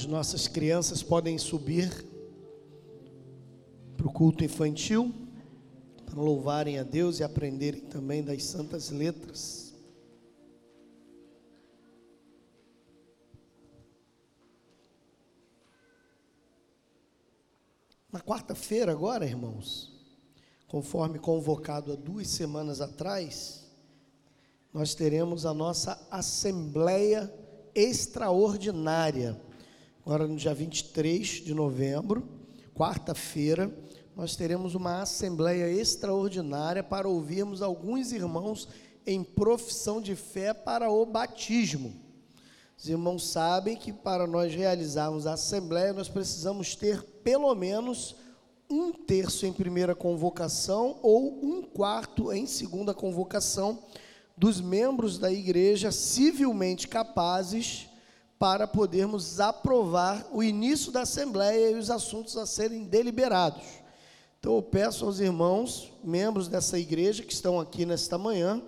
As nossas crianças podem subir para o culto infantil, para louvarem a Deus e aprenderem também das santas letras. Na quarta-feira, agora, irmãos, conforme convocado há duas semanas atrás, nós teremos a nossa Assembleia Extraordinária. Agora, no dia 23 de novembro, quarta-feira, nós teremos uma Assembleia Extraordinária para ouvirmos alguns irmãos em profissão de fé para o batismo. Os irmãos sabem que para nós realizarmos a Assembleia, nós precisamos ter pelo menos um terço em primeira convocação ou um quarto em segunda convocação dos membros da igreja civilmente capazes para podermos aprovar o início da Assembleia e os assuntos a serem deliberados. Então eu peço aos irmãos, membros dessa igreja que estão aqui nesta manhã,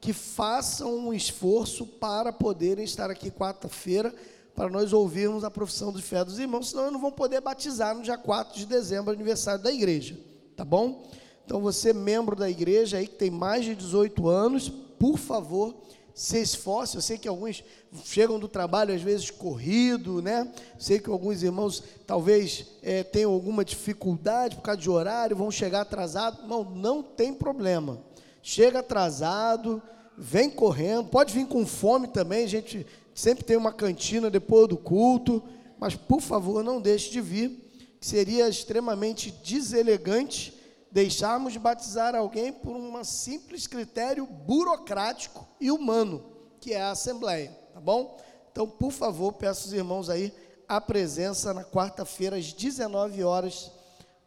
que façam um esforço para poderem estar aqui quarta-feira para nós ouvirmos a profissão de fé dos irmãos, senão não vão poder batizar no dia 4 de dezembro, aniversário da igreja, tá bom? Então você, membro da igreja aí que tem mais de 18 anos, por favor, se esforce. Eu sei que alguns chegam do trabalho às vezes corrido, né? Sei que alguns irmãos talvez é, tenham alguma dificuldade por causa de horário, vão chegar atrasado. Não, não tem problema. Chega atrasado, vem correndo, pode vir com fome também, a gente sempre tem uma cantina depois do culto, mas por favor não deixe de vir, seria extremamente deselegante deixarmos de batizar alguém por um simples critério burocrático e humano, que é a Assembleia, tá bom? Então, por favor, peço aos irmãos aí a presença na quarta-feira às 19 horas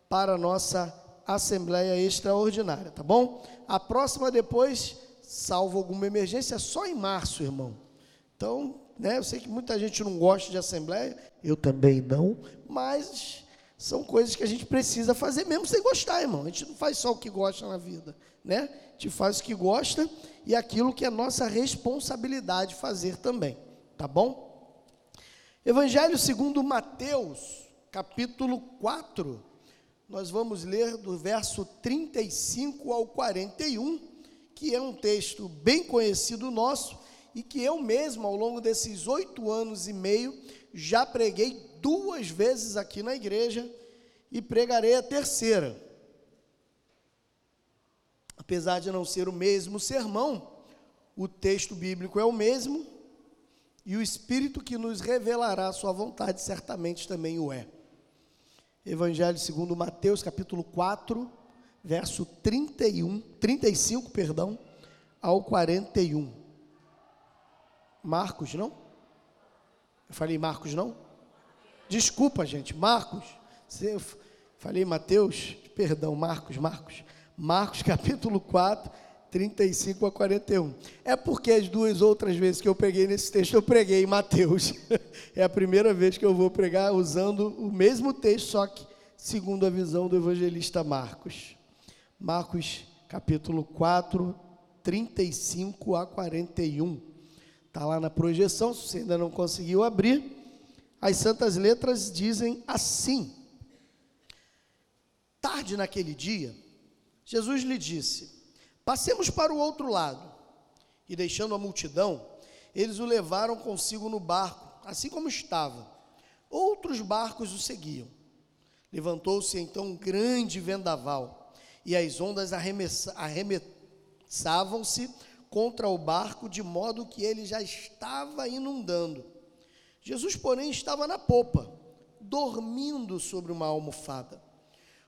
para a nossa Assembleia Extraordinária, tá bom? A próxima depois, salvo alguma emergência, é só em março, irmão. Então, né, eu sei que muita gente não gosta de assembleia, eu também não, mas são coisas que a gente precisa fazer mesmo sem gostar, irmão. A gente não faz só o que gosta na vida, né? A gente faz o que gosta e aquilo que é nossa responsabilidade fazer também, tá bom? Evangelho segundo Mateus, capítulo 4. Nós vamos ler do verso 35 ao 41, que é um texto bem conhecido nosso e que eu mesmo, ao longo desses oito anos e meio, já preguei duas vezes aqui na igreja e pregarei a terceira. Apesar de não ser o mesmo sermão, o texto bíblico é o mesmo e o Espírito que nos revelará a sua vontade certamente também o é. Evangelho segundo Mateus, capítulo 4, verso 31, 35, perdão, ao 41. Marcos, não? Eu falei Marcos, não? Desculpa, gente, Marcos. Eu falei Mateus, perdão, Marcos, Marcos. Marcos capítulo 4, 35 a 41. É porque as duas outras vezes que eu preguei nesse texto, eu preguei em Mateus. É a primeira vez que eu vou pregar usando o mesmo texto, só que segundo a visão do evangelista Marcos. Marcos capítulo 4, 35 a 41. Está lá na projeção, se você ainda não conseguiu abrir. As santas letras dizem assim: Tarde naquele dia, Jesus lhe disse: Passemos para o outro lado. E deixando a multidão, eles o levaram consigo no barco, assim como estava. Outros barcos o seguiam. Levantou-se então um grande vendaval, e as ondas arremessavam-se contra o barco, de modo que ele já estava inundando. Jesus, porém, estava na popa, dormindo sobre uma almofada.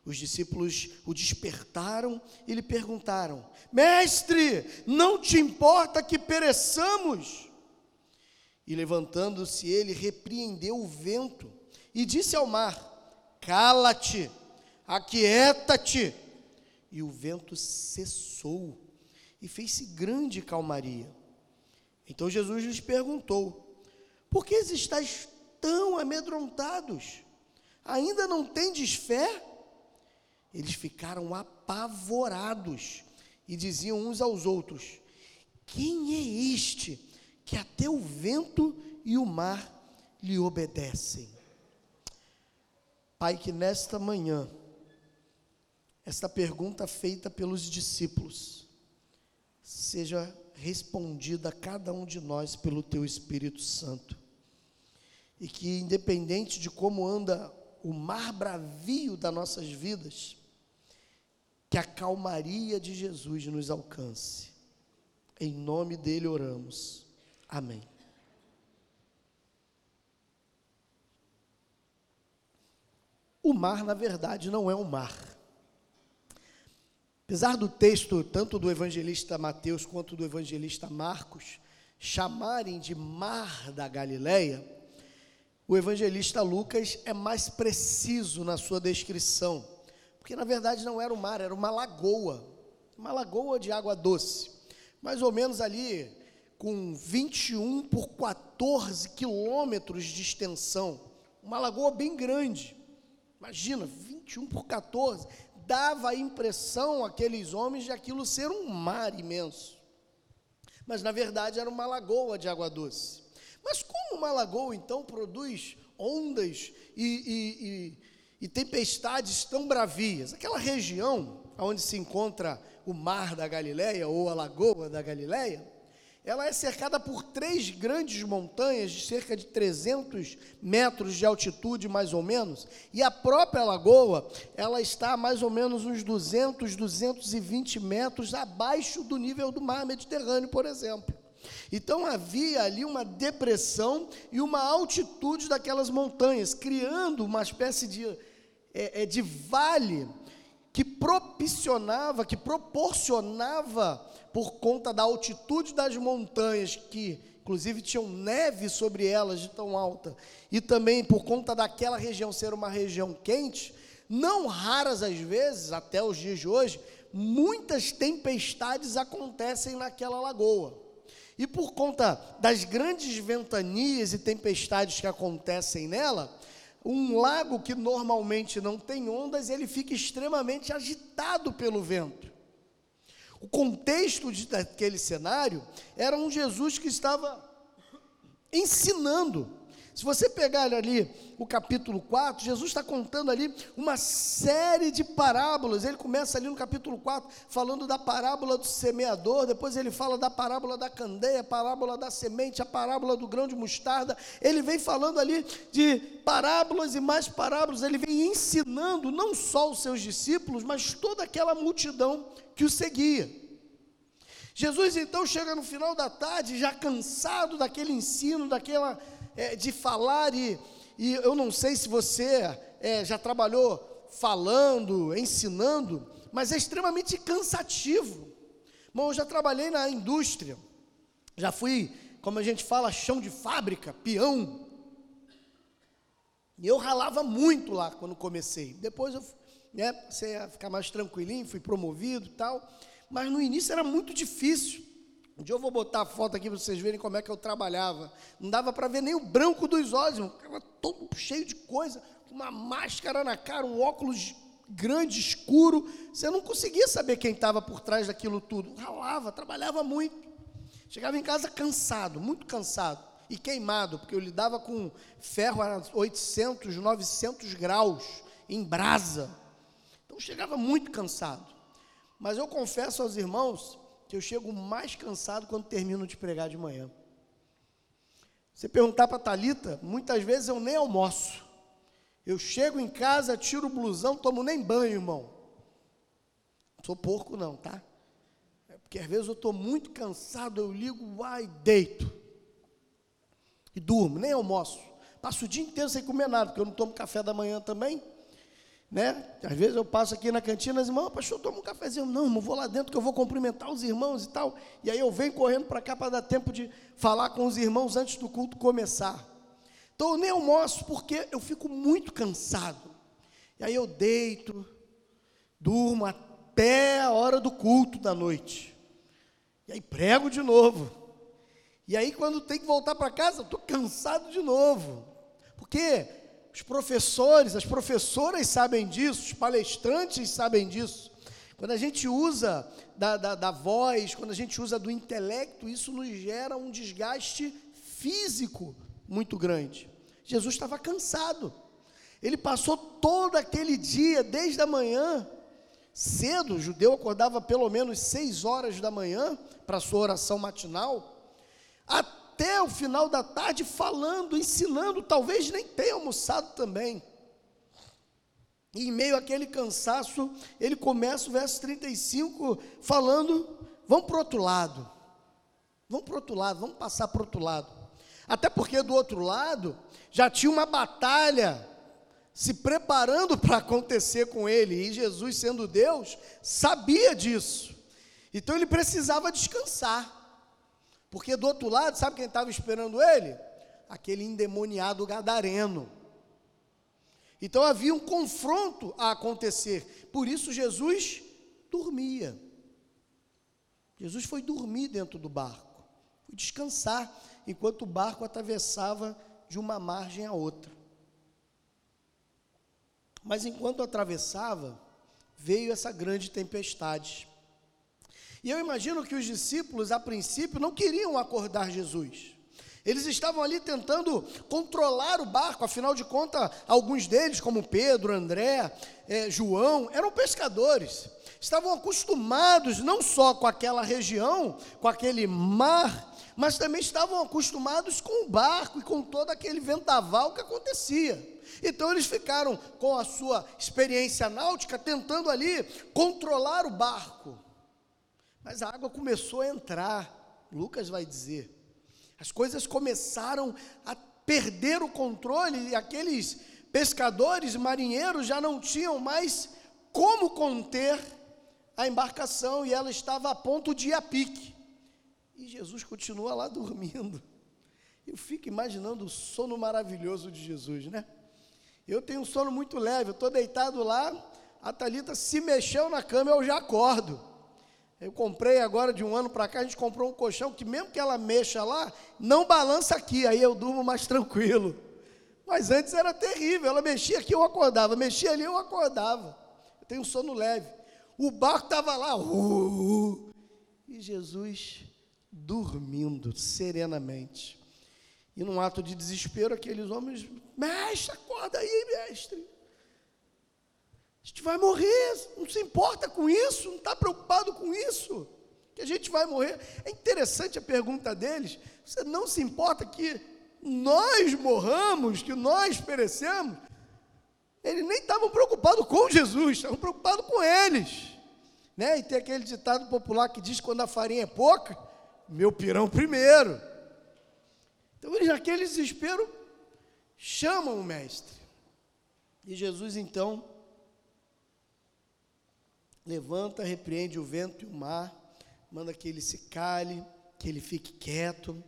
Os discípulos o despertaram e lhe perguntaram: Mestre, não te importa que pereçamos? E levantando-se, ele repreendeu o vento e disse ao mar: Cala-te, aquieta-te. E o vento cessou e fez-se grande calmaria. Então Jesus lhes perguntou: Por que estáis tão amedrontados? Ainda não tendes fé? Eles ficaram apavorados e diziam uns aos outros: Quem é este que até o vento e o mar lhe obedecem? Pai, que nesta manhã, esta pergunta feita pelos discípulos seja respondida a cada um de nós pelo Teu Espírito Santo. E que, independente de como anda o mar bravio das nossas vidas, que a calmaria de Jesus nos alcance. Em nome dele oramos. Amém. O mar, na verdade, não é um mar. Apesar do texto, tanto do evangelista Mateus quanto do evangelista Marcos, chamarem de Mar da Galileia, o evangelista Lucas é mais preciso na sua descrição, porque na verdade não era um mar, era uma lagoa, uma lagoa de água doce, mais ou menos ali com 21 por 14 quilômetros de extensão, uma lagoa bem grande. Imagina, 21 por 14, dava a impressão àqueles homens de aquilo ser um mar imenso. Mas na verdade era uma lagoa de água doce. Mas como uma lagoa então produz ondas e, e, e, e tempestades tão bravias? Aquela região onde se encontra o mar da Galileia ou a lagoa da Galileia, ela é cercada por três grandes montanhas de cerca de 300 metros de altitude, mais ou menos, e a própria lagoa, ela está a mais ou menos uns 200, 220 metros abaixo do nível do mar Mediterrâneo, por exemplo. Então havia ali uma depressão e uma altitude daquelas montanhas, criando uma espécie de, é, é de vale que propicionava, que proporcionava por conta da altitude das montanhas, que inclusive tinham neve sobre elas de tão alta, e também por conta daquela região ser uma região quente, não raras às vezes, até os dias de hoje, muitas tempestades acontecem naquela lagoa. E por conta das grandes ventanias e tempestades que acontecem nela, um lago que normalmente não tem ondas, ele fica extremamente agitado pelo vento. O contexto de, daquele cenário era um Jesus que estava ensinando. Se você pegar ali o capítulo 4, Jesus está contando ali uma série de parábolas. Ele começa ali no capítulo 4 falando da parábola do semeador, depois ele fala da parábola da candeia, a parábola da semente, a parábola do grão de mostarda. Ele vem falando ali de parábolas e mais parábolas. Ele vem ensinando não só os seus discípulos, mas toda aquela multidão que o seguia. Jesus então chega no final da tarde, já cansado daquele ensino, daquela é, de falar, e, e, eu não sei se você é, já trabalhou falando, ensinando, mas é extremamente cansativo. Bom, eu já trabalhei na indústria, já fui, como a gente fala, chão de fábrica, peão. E eu ralava muito lá quando comecei. Depois eu né, passei a ficar mais tranquilinho, fui promovido e tal mas no início era muito difícil. Um dia eu vou botar a foto aqui para vocês verem como é que eu trabalhava. Não dava para ver nem o branco dos olhos, estava todo cheio de coisa, com uma máscara na cara, um óculos grande, escuro. Você não conseguia saber quem estava por trás daquilo tudo. Ralava, trabalhava muito. Chegava em casa cansado, muito cansado e queimado, porque eu lidava com ferro a 800, 900 graus, em brasa. Então chegava muito cansado. Mas eu confesso aos irmãos eu chego mais cansado quando termino de pregar de manhã. Você perguntar para a Thalita, muitas vezes eu nem almoço. Eu chego em casa, tiro o blusão, tomo nem banho, irmão. Não sou porco não, tá? É porque às vezes eu estou muito cansado, eu ligo, ai, deito. E durmo, nem almoço. Passo o dia inteiro sem comer nada, porque eu não tomo café da manhã também né? Às vezes eu passo aqui na cantina, as irmãs, pastor, toma um cafezinho. Não, não vou lá dentro que eu vou cumprimentar os irmãos e tal. E aí eu venho correndo para cá para dar tempo de falar com os irmãos antes do culto começar. Então eu nem almoço porque eu fico muito cansado. E aí eu deito, durmo até a hora do culto da noite. E aí prego de novo. E aí quando tem que voltar para casa, estou cansado de novo. Porque os professores, as professoras sabem disso, os palestrantes sabem disso. Quando a gente usa da, da, da, voz, quando a gente usa do intelecto, isso nos gera um desgaste físico muito grande. Jesus estava cansado. Ele passou todo aquele dia, desde a manhã, cedo, o judeu acordava pelo menos seis horas da manhã para sua oração matinal, até o final da tarde falando, ensinando, talvez nem tenha almoçado também. E em meio àquele cansaço, ele começa o verso 35 falando: vamos para o outro lado, vamos para o outro lado, vamos passar para o outro lado. Até porque do outro lado já tinha uma batalha se preparando para acontecer com ele, e Jesus, sendo Deus, sabia disso. Então ele precisava descansar. Porque do outro lado, sabe quem estava esperando ele? Aquele endemoniado gadareno. Então havia um confronto a acontecer. Por isso Jesus dormia. Jesus foi dormir dentro do barco, foi descansar, enquanto o barco atravessava de uma margem a outra. Mas enquanto atravessava, veio essa grande tempestade. E eu imagino que os discípulos, a princípio, não queriam acordar Jesus. Eles estavam ali tentando controlar o barco, afinal de contas, alguns deles, como Pedro, André, eh, João, eram pescadores. Estavam acostumados não só com aquela região, com aquele mar, mas também estavam acostumados com o barco e com todo aquele vendaval que acontecia. Então eles ficaram com a sua experiência náutica tentando ali controlar o barco. Mas a água começou a entrar, Lucas vai dizer. As coisas começaram a perder o controle e aqueles pescadores, marinheiros já não tinham mais como conter a embarcação e ela estava a ponto de ir a pique. E Jesus continua lá dormindo. Eu fico imaginando o sono maravilhoso de Jesus, né? Eu tenho um sono muito leve, eu estou deitado lá, a Thalita se mexeu na cama, eu já acordo. Eu comprei agora de um ano para cá, a gente comprou um colchão que mesmo que ela mexa lá, não balança aqui, aí eu durmo mais tranquilo. Mas antes era terrível, ela mexia aqui, eu acordava, mexia ali, eu acordava. Eu tenho sono leve. O barco estava lá, uh, uh, e Jesus dormindo serenamente. E num ato de desespero, aqueles homens, mestre, acorda aí, mestre. A gente vai morrer, não se importa com isso, não está preocupado com isso, que a gente vai morrer. É interessante a pergunta deles. Você não se importa que nós morramos, que nós perecemos? Eles nem estavam preocupados com Jesus, estavam preocupados com eles. Né? E tem aquele ditado popular que diz: quando a farinha é pouca, meu pirão primeiro. Então eles, naquele desespero, chamam o mestre. E Jesus então levanta, repreende o vento e o mar, manda que ele se cale, que ele fique quieto.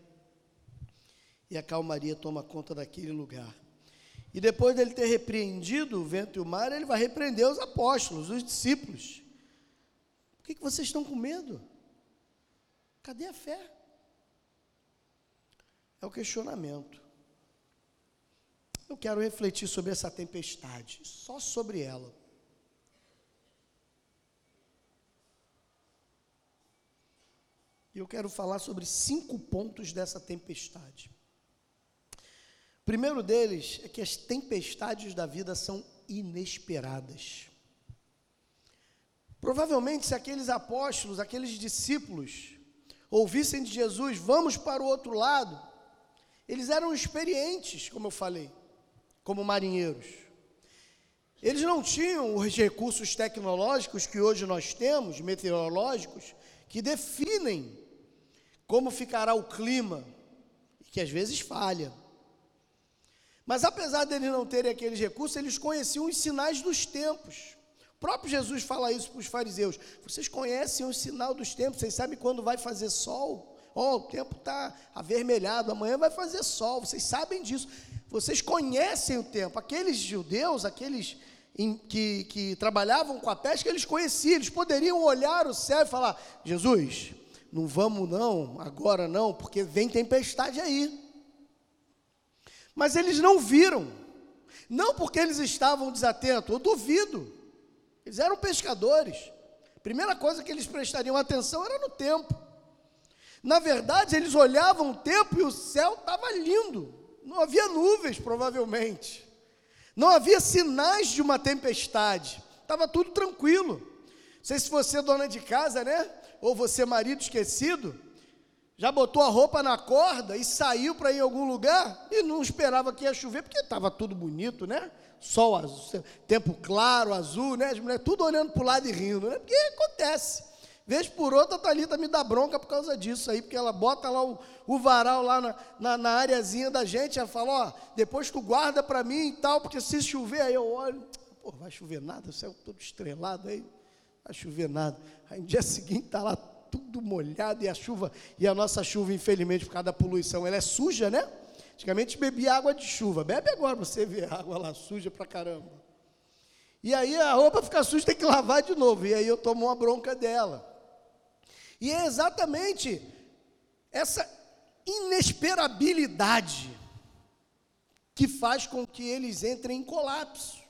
E a calmaria toma conta daquele lugar. E depois dele ter repreendido o vento e o mar, ele vai repreender os apóstolos, os discípulos. Por que, que vocês estão com medo? Cadê a fé? É o questionamento. Eu quero refletir sobre essa tempestade, só sobre ela. E eu quero falar sobre cinco pontos dessa tempestade. O primeiro deles é que as tempestades da vida são inesperadas. Provavelmente, se aqueles apóstolos, aqueles discípulos, ouvissem de Jesus, vamos para o outro lado, eles eram experientes, como eu falei, como marinheiros. Eles não tinham os recursos tecnológicos que hoje nós temos, meteorológicos, que definem como ficará o clima, que às vezes falha. Mas apesar deles não terem aqueles recursos, eles conheciam os sinais dos tempos. O próprio Jesus fala isso para os fariseus. Vocês conhecem o sinal dos tempos, vocês sabem quando vai fazer sol? Oh, o tempo está avermelhado, amanhã vai fazer sol, vocês sabem disso. Vocês conhecem o tempo. Aqueles judeus, aqueles em, que, que trabalhavam com a pesca, eles conheciam, eles poderiam olhar o céu e falar: Jesus, não vamos não, agora não, porque vem tempestade aí. Mas eles não viram, não porque eles estavam desatentos, eu duvido. Eles eram pescadores. Primeira coisa que eles prestariam atenção era no tempo. Na verdade, eles olhavam o tempo e o céu estava lindo. Não havia nuvens, provavelmente. Não havia sinais de uma tempestade. Estava tudo tranquilo. Não sei se você é dona de casa, né? Ou você é marido esquecido. Já botou a roupa na corda e saiu para ir em algum lugar e não esperava que ia chover, porque estava tudo bonito, né? Sol azul, tempo claro, azul, né? As mulheres tudo olhando para o lado e rindo, né? Porque acontece. Vez por outra, a Thalita me dá bronca por causa disso aí, porque ela bota lá o, o varal lá na, na, na areazinha da gente, ela fala, ó, depois tu guarda para mim e tal, porque se chover, aí eu olho, pô, vai chover nada, o céu todo estrelado aí, vai chover nada. Aí no dia seguinte está lá tudo molhado e a chuva, e a nossa chuva, infelizmente, por causa da poluição, ela é suja, né? Antigamente bebia água de chuva, bebe agora, você vê água lá suja pra caramba. E aí a roupa fica suja, tem que lavar de novo, e aí eu tomo uma bronca dela. E é exatamente essa inesperabilidade que faz com que eles entrem em colapso.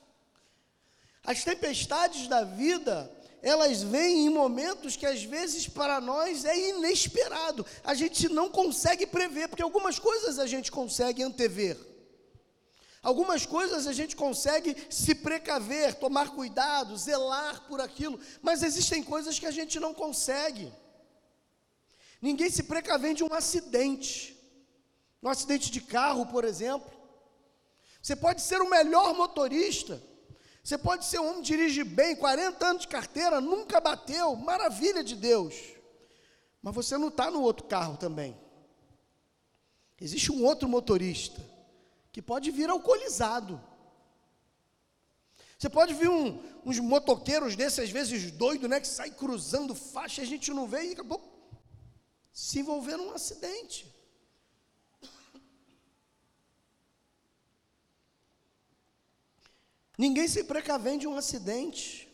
As tempestades da vida, elas vêm em momentos que às vezes para nós é inesperado. A gente não consegue prever, porque algumas coisas a gente consegue antever. Algumas coisas a gente consegue se precaver, tomar cuidado, zelar por aquilo, mas existem coisas que a gente não consegue. Ninguém se precavém de um acidente. Um acidente de carro, por exemplo. Você pode ser o melhor motorista. Você pode ser um homem dirige bem, 40 anos de carteira, nunca bateu, maravilha de Deus. Mas você não está no outro carro também. Existe um outro motorista que pode vir alcoolizado. Você pode ver um, uns motoqueiros desses, às vezes doidos, né? Que sai cruzando faixa, a gente não vê e acabou se envolver num acidente. Ninguém se precavém de um acidente.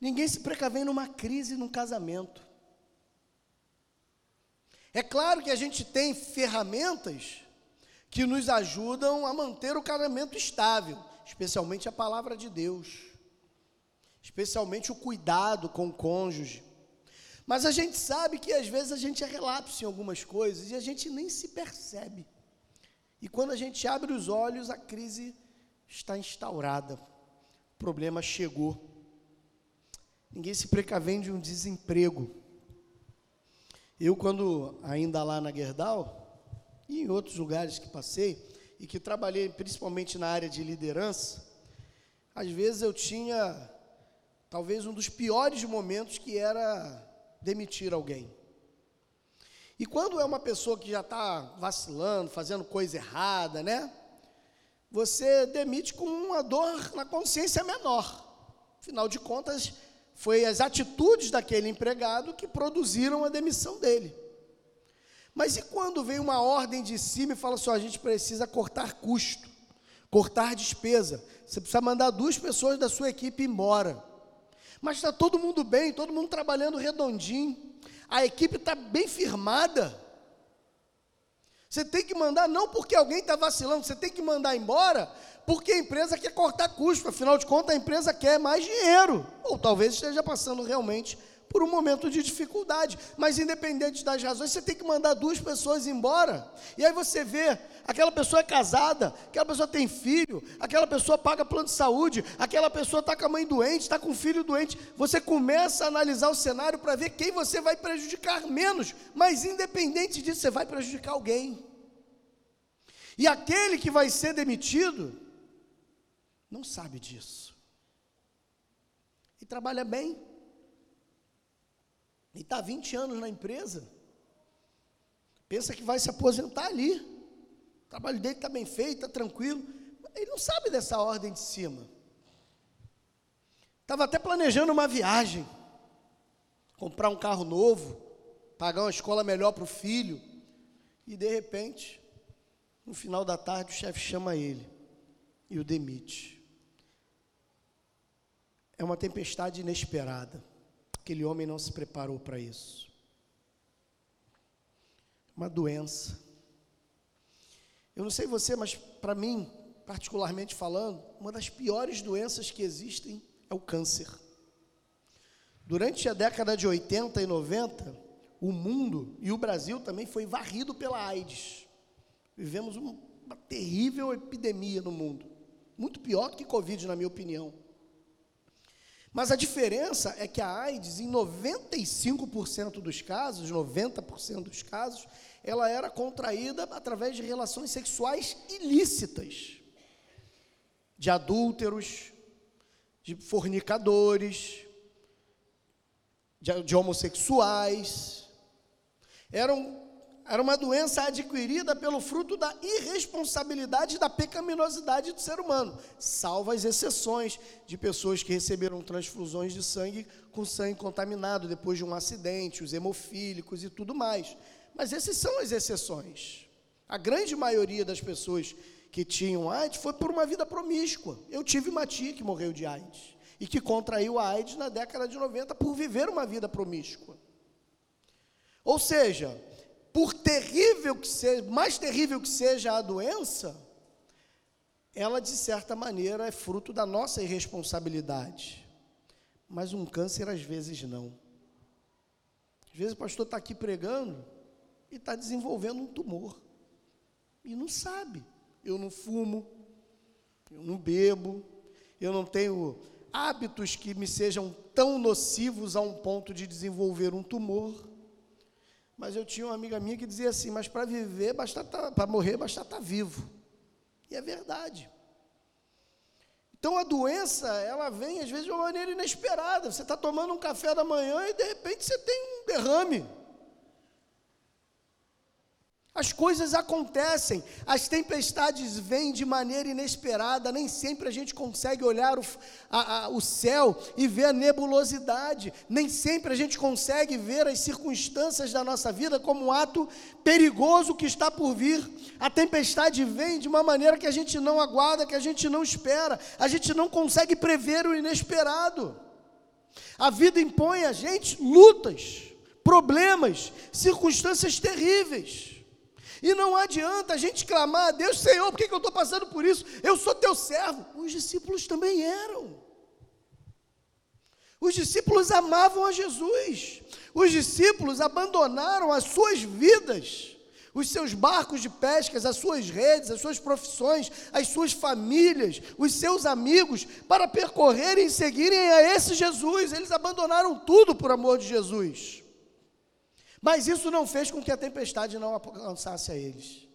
Ninguém se precavém numa crise num casamento. É claro que a gente tem ferramentas que nos ajudam a manter o casamento estável, especialmente a palavra de Deus, especialmente o cuidado com o cônjuge. Mas a gente sabe que às vezes a gente é relapso em algumas coisas e a gente nem se percebe. E quando a gente abre os olhos, a crise está instaurada. O problema chegou. Ninguém se precavém de um desemprego. Eu, quando ainda lá na Gerdau, e em outros lugares que passei, e que trabalhei principalmente na área de liderança, às vezes eu tinha talvez um dos piores momentos que era demitir alguém. E quando é uma pessoa que já está vacilando, fazendo coisa errada, né? Você demite com uma dor na consciência menor. Afinal de contas, foi as atitudes daquele empregado que produziram a demissão dele. Mas e quando vem uma ordem de cima e fala assim: a gente precisa cortar custo, cortar despesa, você precisa mandar duas pessoas da sua equipe embora. Mas está todo mundo bem, todo mundo trabalhando redondinho. A equipe está bem firmada. Você tem que mandar não porque alguém está vacilando, você tem que mandar embora porque a empresa quer cortar custo. Afinal de contas, a empresa quer mais dinheiro. Ou talvez esteja passando realmente por um momento de dificuldade. Mas independente das razões, você tem que mandar duas pessoas embora. E aí você vê, aquela pessoa é casada, aquela pessoa tem filho, aquela pessoa paga plano de saúde, aquela pessoa está com a mãe doente, está com o filho doente. Você começa a analisar o cenário para ver quem você vai prejudicar menos. Mas independente disso, você vai prejudicar alguém. E aquele que vai ser demitido não sabe disso. E trabalha bem e está 20 anos na empresa, pensa que vai se aposentar ali. O trabalho dele está bem feito, está tranquilo. Ele não sabe dessa ordem de cima. Estava até planejando uma viagem, comprar um carro novo, pagar uma escola melhor para o filho. E de repente, no final da tarde, o chefe chama ele e o demite. É uma tempestade inesperada. Aquele homem não se preparou para isso. Uma doença. Eu não sei você, mas para mim, particularmente falando, uma das piores doenças que existem é o câncer. Durante a década de 80 e 90, o mundo e o Brasil também foi varrido pela AIDS. Vivemos uma terrível epidemia no mundo, muito pior do que Covid, na minha opinião. Mas a diferença é que a AIDS, em 95% dos casos, 90% dos casos, ela era contraída através de relações sexuais ilícitas, de adúlteros, de fornicadores, de, de homossexuais. Eram era uma doença adquirida pelo fruto da irresponsabilidade e da pecaminosidade do ser humano, salvo as exceções de pessoas que receberam transfusões de sangue com sangue contaminado depois de um acidente, os hemofílicos e tudo mais. Mas essas são as exceções. A grande maioria das pessoas que tinham AIDS foi por uma vida promíscua. Eu tive uma tia que morreu de AIDS e que contraiu a AIDS na década de 90 por viver uma vida promíscua. Ou seja, por terrível que seja, mais terrível que seja a doença, ela de certa maneira é fruto da nossa irresponsabilidade. Mas um câncer às vezes não. Às vezes o pastor está aqui pregando e está desenvolvendo um tumor. E não sabe. Eu não fumo, eu não bebo, eu não tenho hábitos que me sejam tão nocivos a um ponto de desenvolver um tumor. Mas eu tinha uma amiga minha que dizia assim: mas para viver, basta tá, para morrer, basta estar tá vivo. E é verdade. Então a doença, ela vem às vezes de uma maneira inesperada. Você está tomando um café da manhã e de repente você tem um derrame. As coisas acontecem, as tempestades vêm de maneira inesperada, nem sempre a gente consegue olhar o, a, a, o céu e ver a nebulosidade, nem sempre a gente consegue ver as circunstâncias da nossa vida como um ato perigoso que está por vir. A tempestade vem de uma maneira que a gente não aguarda, que a gente não espera, a gente não consegue prever o inesperado. A vida impõe a gente lutas, problemas, circunstâncias terríveis. E não adianta a gente clamar a Deus, Senhor, por que, que eu estou passando por isso? Eu sou teu servo. Os discípulos também eram. Os discípulos amavam a Jesus. Os discípulos abandonaram as suas vidas, os seus barcos de pescas, as suas redes, as suas profissões, as suas famílias, os seus amigos, para percorrerem e seguirem a esse Jesus. Eles abandonaram tudo por amor de Jesus. Mas isso não fez com que a tempestade não alcançasse a eles.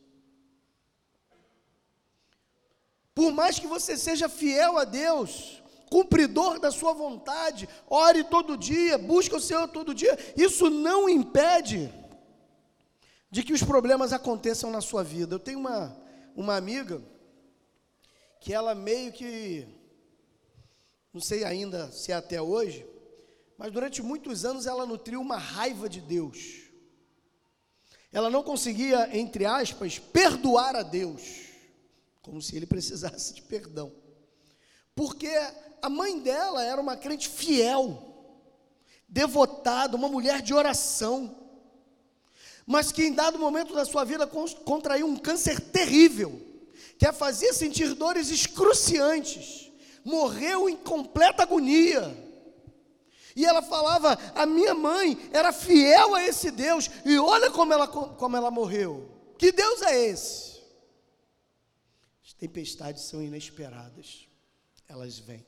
Por mais que você seja fiel a Deus, cumpridor da sua vontade, ore todo dia, busque o Senhor todo dia, isso não impede de que os problemas aconteçam na sua vida. Eu tenho uma, uma amiga que ela meio que, não sei ainda se é até hoje, mas durante muitos anos ela nutriu uma raiva de Deus. Ela não conseguia, entre aspas, perdoar a Deus, como se ele precisasse de perdão. Porque a mãe dela era uma crente fiel, devotada, uma mulher de oração, mas que em dado momento da sua vida contraiu um câncer terrível, que a fazia sentir dores excruciantes, morreu em completa agonia e ela falava: a minha mãe era fiel a esse Deus, e olha como ela, como ela morreu. Que Deus é esse? As tempestades são inesperadas, elas vêm.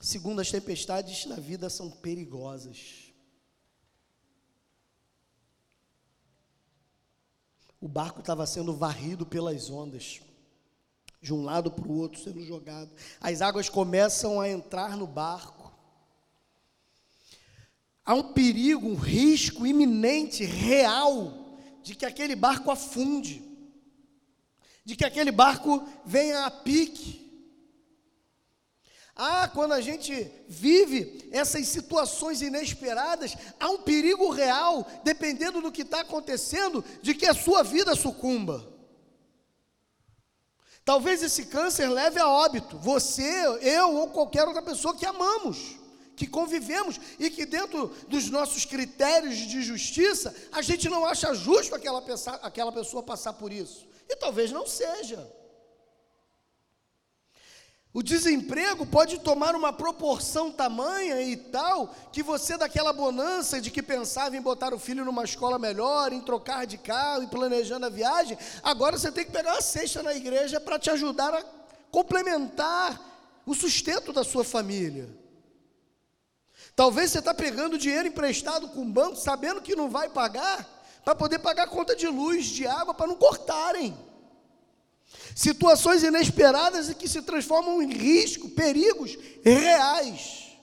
Segundo, as tempestades na vida são perigosas. O barco estava sendo varrido pelas ondas de um lado para o outro sendo jogado. As águas começam a entrar no barco. Há um perigo, um risco iminente, real, de que aquele barco afunde, de que aquele barco venha a pique. Ah, quando a gente vive essas situações inesperadas, há um perigo real, dependendo do que está acontecendo, de que a sua vida sucumba. Talvez esse câncer leve a óbito. Você, eu ou qualquer outra pessoa que amamos, que convivemos e que, dentro dos nossos critérios de justiça, a gente não acha justo aquela pessoa, aquela pessoa passar por isso. E talvez não seja. O desemprego pode tomar uma proporção tamanha e tal que você, daquela bonança de que pensava em botar o filho numa escola melhor, em trocar de carro e planejando a viagem, agora você tem que pegar uma cesta na igreja para te ajudar a complementar o sustento da sua família. Talvez você está pegando dinheiro emprestado com o banco, sabendo que não vai pagar, para poder pagar a conta de luz, de água, para não cortarem. Situações inesperadas e que se transformam em risco, perigos reais,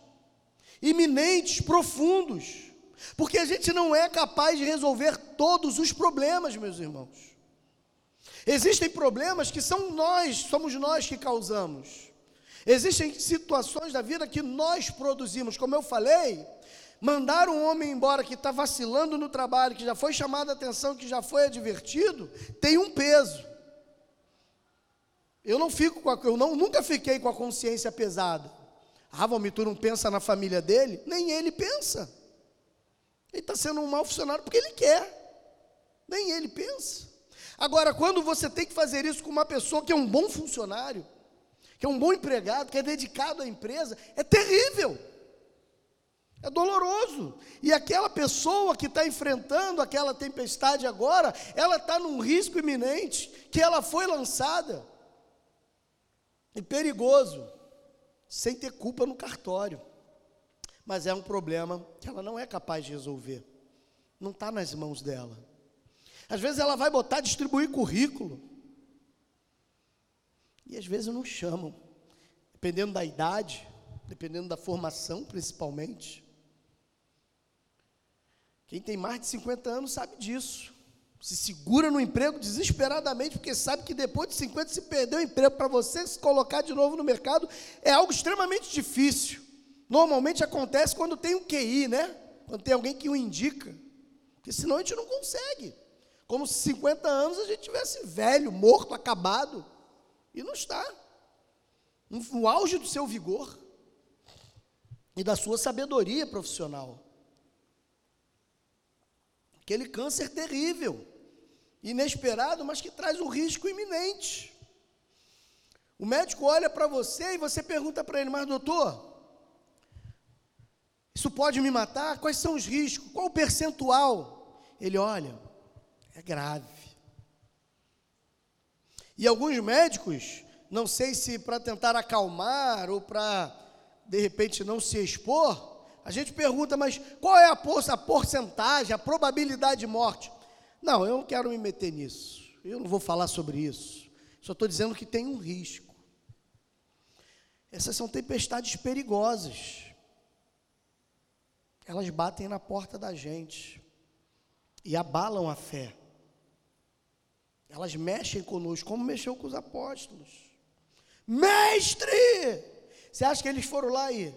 iminentes, profundos, porque a gente não é capaz de resolver todos os problemas, meus irmãos. Existem problemas que são nós, somos nós que causamos. Existem situações da vida que nós produzimos, como eu falei, mandar um homem embora que está vacilando no trabalho, que já foi chamado a atenção, que já foi advertido, tem um peso. Eu não fico com a, eu não, nunca fiquei com a consciência pesada. Ah, Valmitur não pensa na família dele? Nem ele pensa. Ele está sendo um mau funcionário porque ele quer. Nem ele pensa. Agora, quando você tem que fazer isso com uma pessoa que é um bom funcionário, que é um bom empregado, que é dedicado à empresa, é terrível. É doloroso. E aquela pessoa que está enfrentando aquela tempestade agora, ela está num risco iminente, que ela foi lançada e perigoso, sem ter culpa no cartório. Mas é um problema que ela não é capaz de resolver. Não está nas mãos dela. Às vezes ela vai botar, distribuir currículo. E às vezes não chamam. Dependendo da idade, dependendo da formação principalmente. Quem tem mais de 50 anos sabe disso se segura no emprego desesperadamente, porque sabe que depois de 50, se perder o emprego para você se colocar de novo no mercado, é algo extremamente difícil. Normalmente acontece quando tem um QI, né? Quando tem alguém que o indica. Porque senão a gente não consegue. Como se 50 anos a gente tivesse velho, morto, acabado. E não está. No auge do seu vigor e da sua sabedoria profissional. Aquele câncer terrível inesperado, mas que traz um risco iminente. O médico olha para você e você pergunta para ele, mas doutor, isso pode me matar? Quais são os riscos? Qual o percentual? Ele olha, é grave. E alguns médicos, não sei se para tentar acalmar ou para de repente não se expor, a gente pergunta, mas qual é a, porcentagem, a probabilidade de morte? Não, eu não quero me meter nisso. Eu não vou falar sobre isso. Só estou dizendo que tem um risco. Essas são tempestades perigosas. Elas batem na porta da gente e abalam a fé. Elas mexem conosco, como mexeu com os apóstolos. Mestre! Você acha que eles foram lá e,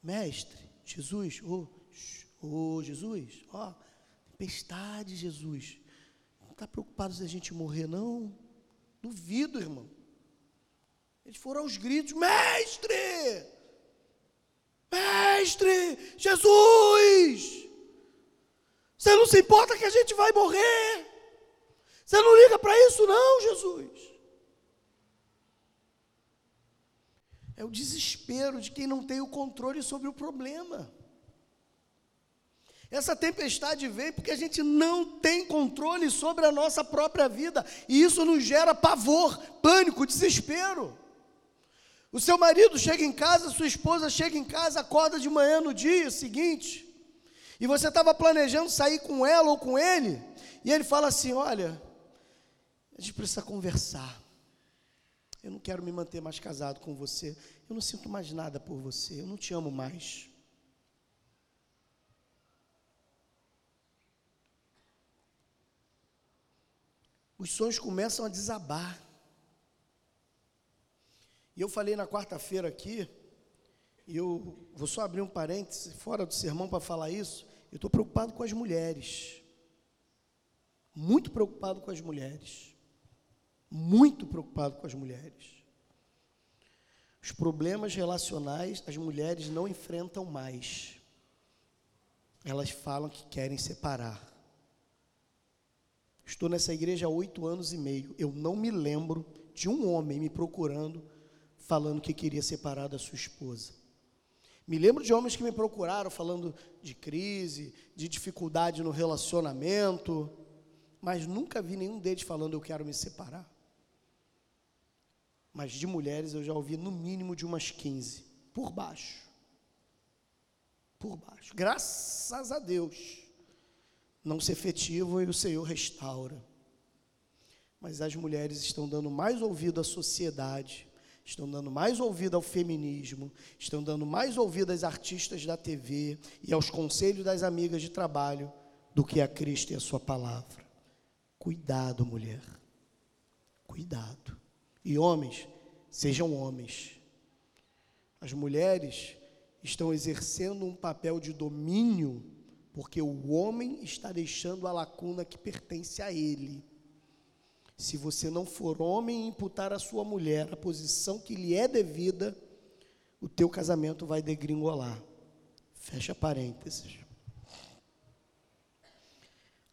mestre, Jesus, ô, oh, oh, Jesus, ó, oh, tempestade, Jesus. Não está preocupado se a gente morrer, não? Duvido, irmão. Eles foram aos gritos: Mestre! Mestre! Jesus! Você não se importa que a gente vai morrer? Você não liga para isso, não, Jesus? É o desespero de quem não tem o controle sobre o problema. Essa tempestade vem porque a gente não tem controle sobre a nossa própria vida, e isso nos gera pavor, pânico, desespero. O seu marido chega em casa, sua esposa chega em casa, acorda de manhã no dia seguinte, e você estava planejando sair com ela ou com ele, e ele fala assim: Olha, a gente precisa conversar. Eu não quero me manter mais casado com você. Eu não sinto mais nada por você. Eu não te amo mais. Os sonhos começam a desabar. E eu falei na quarta-feira aqui, e eu vou só abrir um parêntese fora do sermão para falar isso. Eu estou preocupado com as mulheres. Muito preocupado com as mulheres. Muito preocupado com as mulheres. Os problemas relacionais as mulheres não enfrentam mais. Elas falam que querem separar. Estou nessa igreja há oito anos e meio. Eu não me lembro de um homem me procurando, falando que queria separar da sua esposa. Me lembro de homens que me procuraram falando de crise, de dificuldade no relacionamento, mas nunca vi nenhum deles falando eu quero me separar. Mas de mulheres eu já ouvi no mínimo de umas 15, por baixo. Por baixo. Graças a Deus. Não se efetivam e o Senhor restaura. Mas as mulheres estão dando mais ouvido à sociedade, estão dando mais ouvido ao feminismo, estão dando mais ouvido às artistas da TV e aos conselhos das amigas de trabalho do que a Cristo e a sua palavra. Cuidado, mulher. Cuidado. E homens, sejam homens. As mulheres estão exercendo um papel de domínio porque o homem está deixando a lacuna que pertence a ele. Se você não for homem e imputar à sua mulher a posição que lhe é devida, o teu casamento vai degringolar. Fecha parênteses.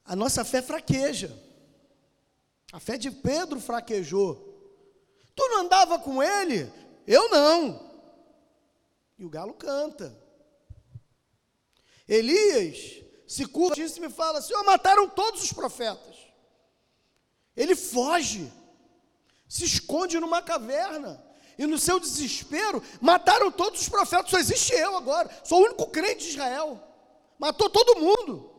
A nossa fé fraqueja. A fé de Pedro fraquejou. Tu não andava com ele? Eu não. E o galo canta. Elias se curva e me fala: Senhor, mataram todos os profetas. Ele foge, se esconde numa caverna. E no seu desespero, mataram todos os profetas, só existe eu agora. Sou o único crente de Israel. Matou todo mundo.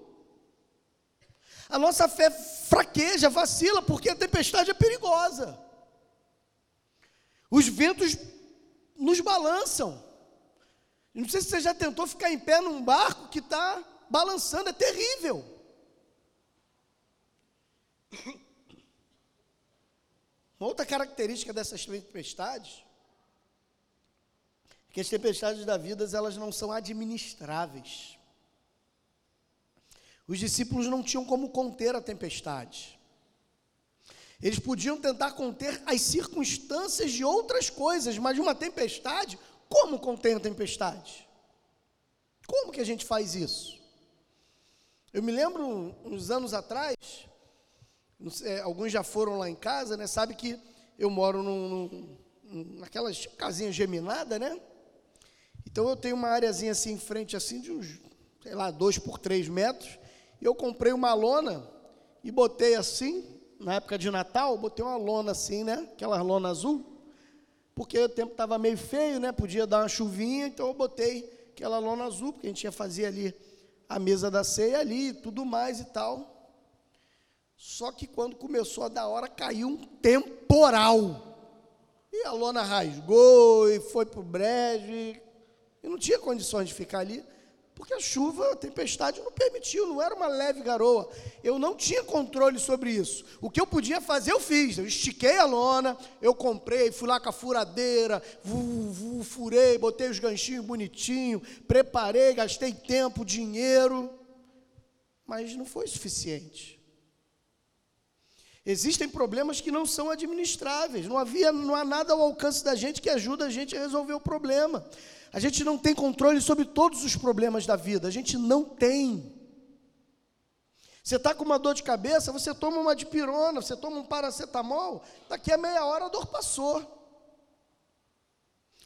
A nossa fé fraqueja, vacila, porque a tempestade é perigosa. Os ventos nos balançam. Não sei se você já tentou ficar em pé num barco que está balançando, é terrível. Uma outra característica dessas tempestades é que as tempestades da vida elas não são administráveis. Os discípulos não tinham como conter a tempestade. Eles podiam tentar conter as circunstâncias de outras coisas, mas uma tempestade, como conter a tempestade? Como que a gente faz isso? Eu me lembro uns anos atrás, sei, alguns já foram lá em casa, né? Sabe que eu moro num, num, naquelas casinhas geminadas, né? Então eu tenho uma areazinha assim em frente, assim, de uns, sei lá, dois por três metros. E eu comprei uma lona e botei assim, na época de Natal, botei uma lona assim, né? Aquela lona azul. Porque o tempo estava meio feio, né? Podia dar uma chuvinha, então eu botei aquela lona azul, porque a gente ia fazer ali a mesa da ceia ali, e tudo mais e tal. Só que quando começou a dar hora, caiu um temporal. E a lona rasgou e foi para o brejo. E não tinha condições de ficar ali, porque a chuva, a tempestade não permitiu, não era uma leve garoa. Eu não tinha controle sobre isso. O que eu podia fazer, eu fiz. Eu estiquei a lona, eu comprei, fui lá com a furadeira, vu, vu, furei, botei os ganchinhos bonitinho, preparei, gastei tempo, dinheiro. Mas não foi suficiente. Existem problemas que não são administráveis. Não havia, não há nada ao alcance da gente que ajuda a gente a resolver o problema. A gente não tem controle sobre todos os problemas da vida. A gente não tem. Você está com uma dor de cabeça, você toma uma dipirona, você toma um paracetamol, daqui a meia hora a dor passou.